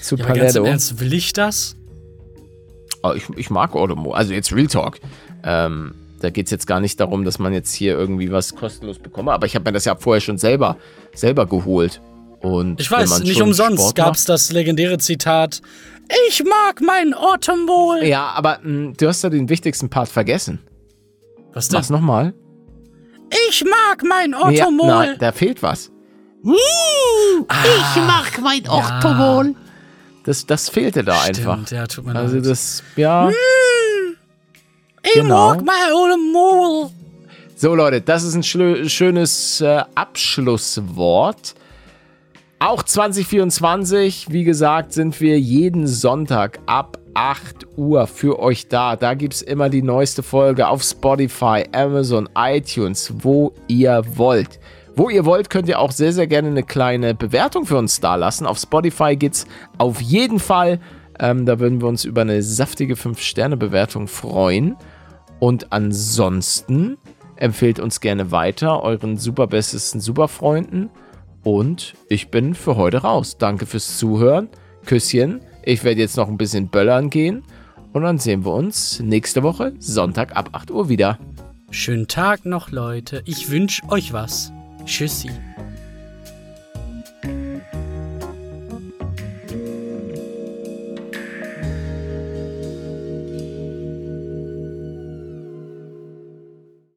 zu ja Paletto. Ernst, will ich das? Oh, ich, ich mag Odomo. Also jetzt Real Talk. Ähm, da geht es jetzt gar nicht darum, dass man jetzt hier irgendwie was kostenlos bekomme, aber ich habe mir das ja vorher schon selber, selber geholt. Und Ich weiß, nicht umsonst gab es das legendäre Zitat: Ich mag mein macht- Ja, aber mh, du hast ja den wichtigsten Part vergessen. Was denn? Was nochmal? Ich mag mein Ja, Automol. nein, da fehlt was. Ich mag mein Orthomol. Das, das fehlte da einfach. Stimmt, ja, tut mir Also leid. das, ja. ich genau. mag mein Automol. So Leute, das ist ein schönes äh, Abschlusswort. Auch 2024, wie gesagt, sind wir jeden Sonntag ab 8 Uhr für euch da. Da gibt es immer die neueste Folge auf Spotify, Amazon, iTunes, wo ihr wollt. Wo ihr wollt, könnt ihr auch sehr, sehr gerne eine kleine Bewertung für uns da lassen. Auf Spotify geht's auf jeden Fall. Ähm, da würden wir uns über eine saftige 5-Sterne-Bewertung freuen. Und ansonsten empfehlt uns gerne weiter euren superbestesten Superfreunden. Und ich bin für heute raus. Danke fürs Zuhören. Küsschen. Ich werde jetzt noch ein bisschen böllern gehen. Und dann sehen wir uns nächste Woche, Sonntag ab 8 Uhr wieder. Schönen Tag noch, Leute. Ich wünsche euch was. Tschüssi.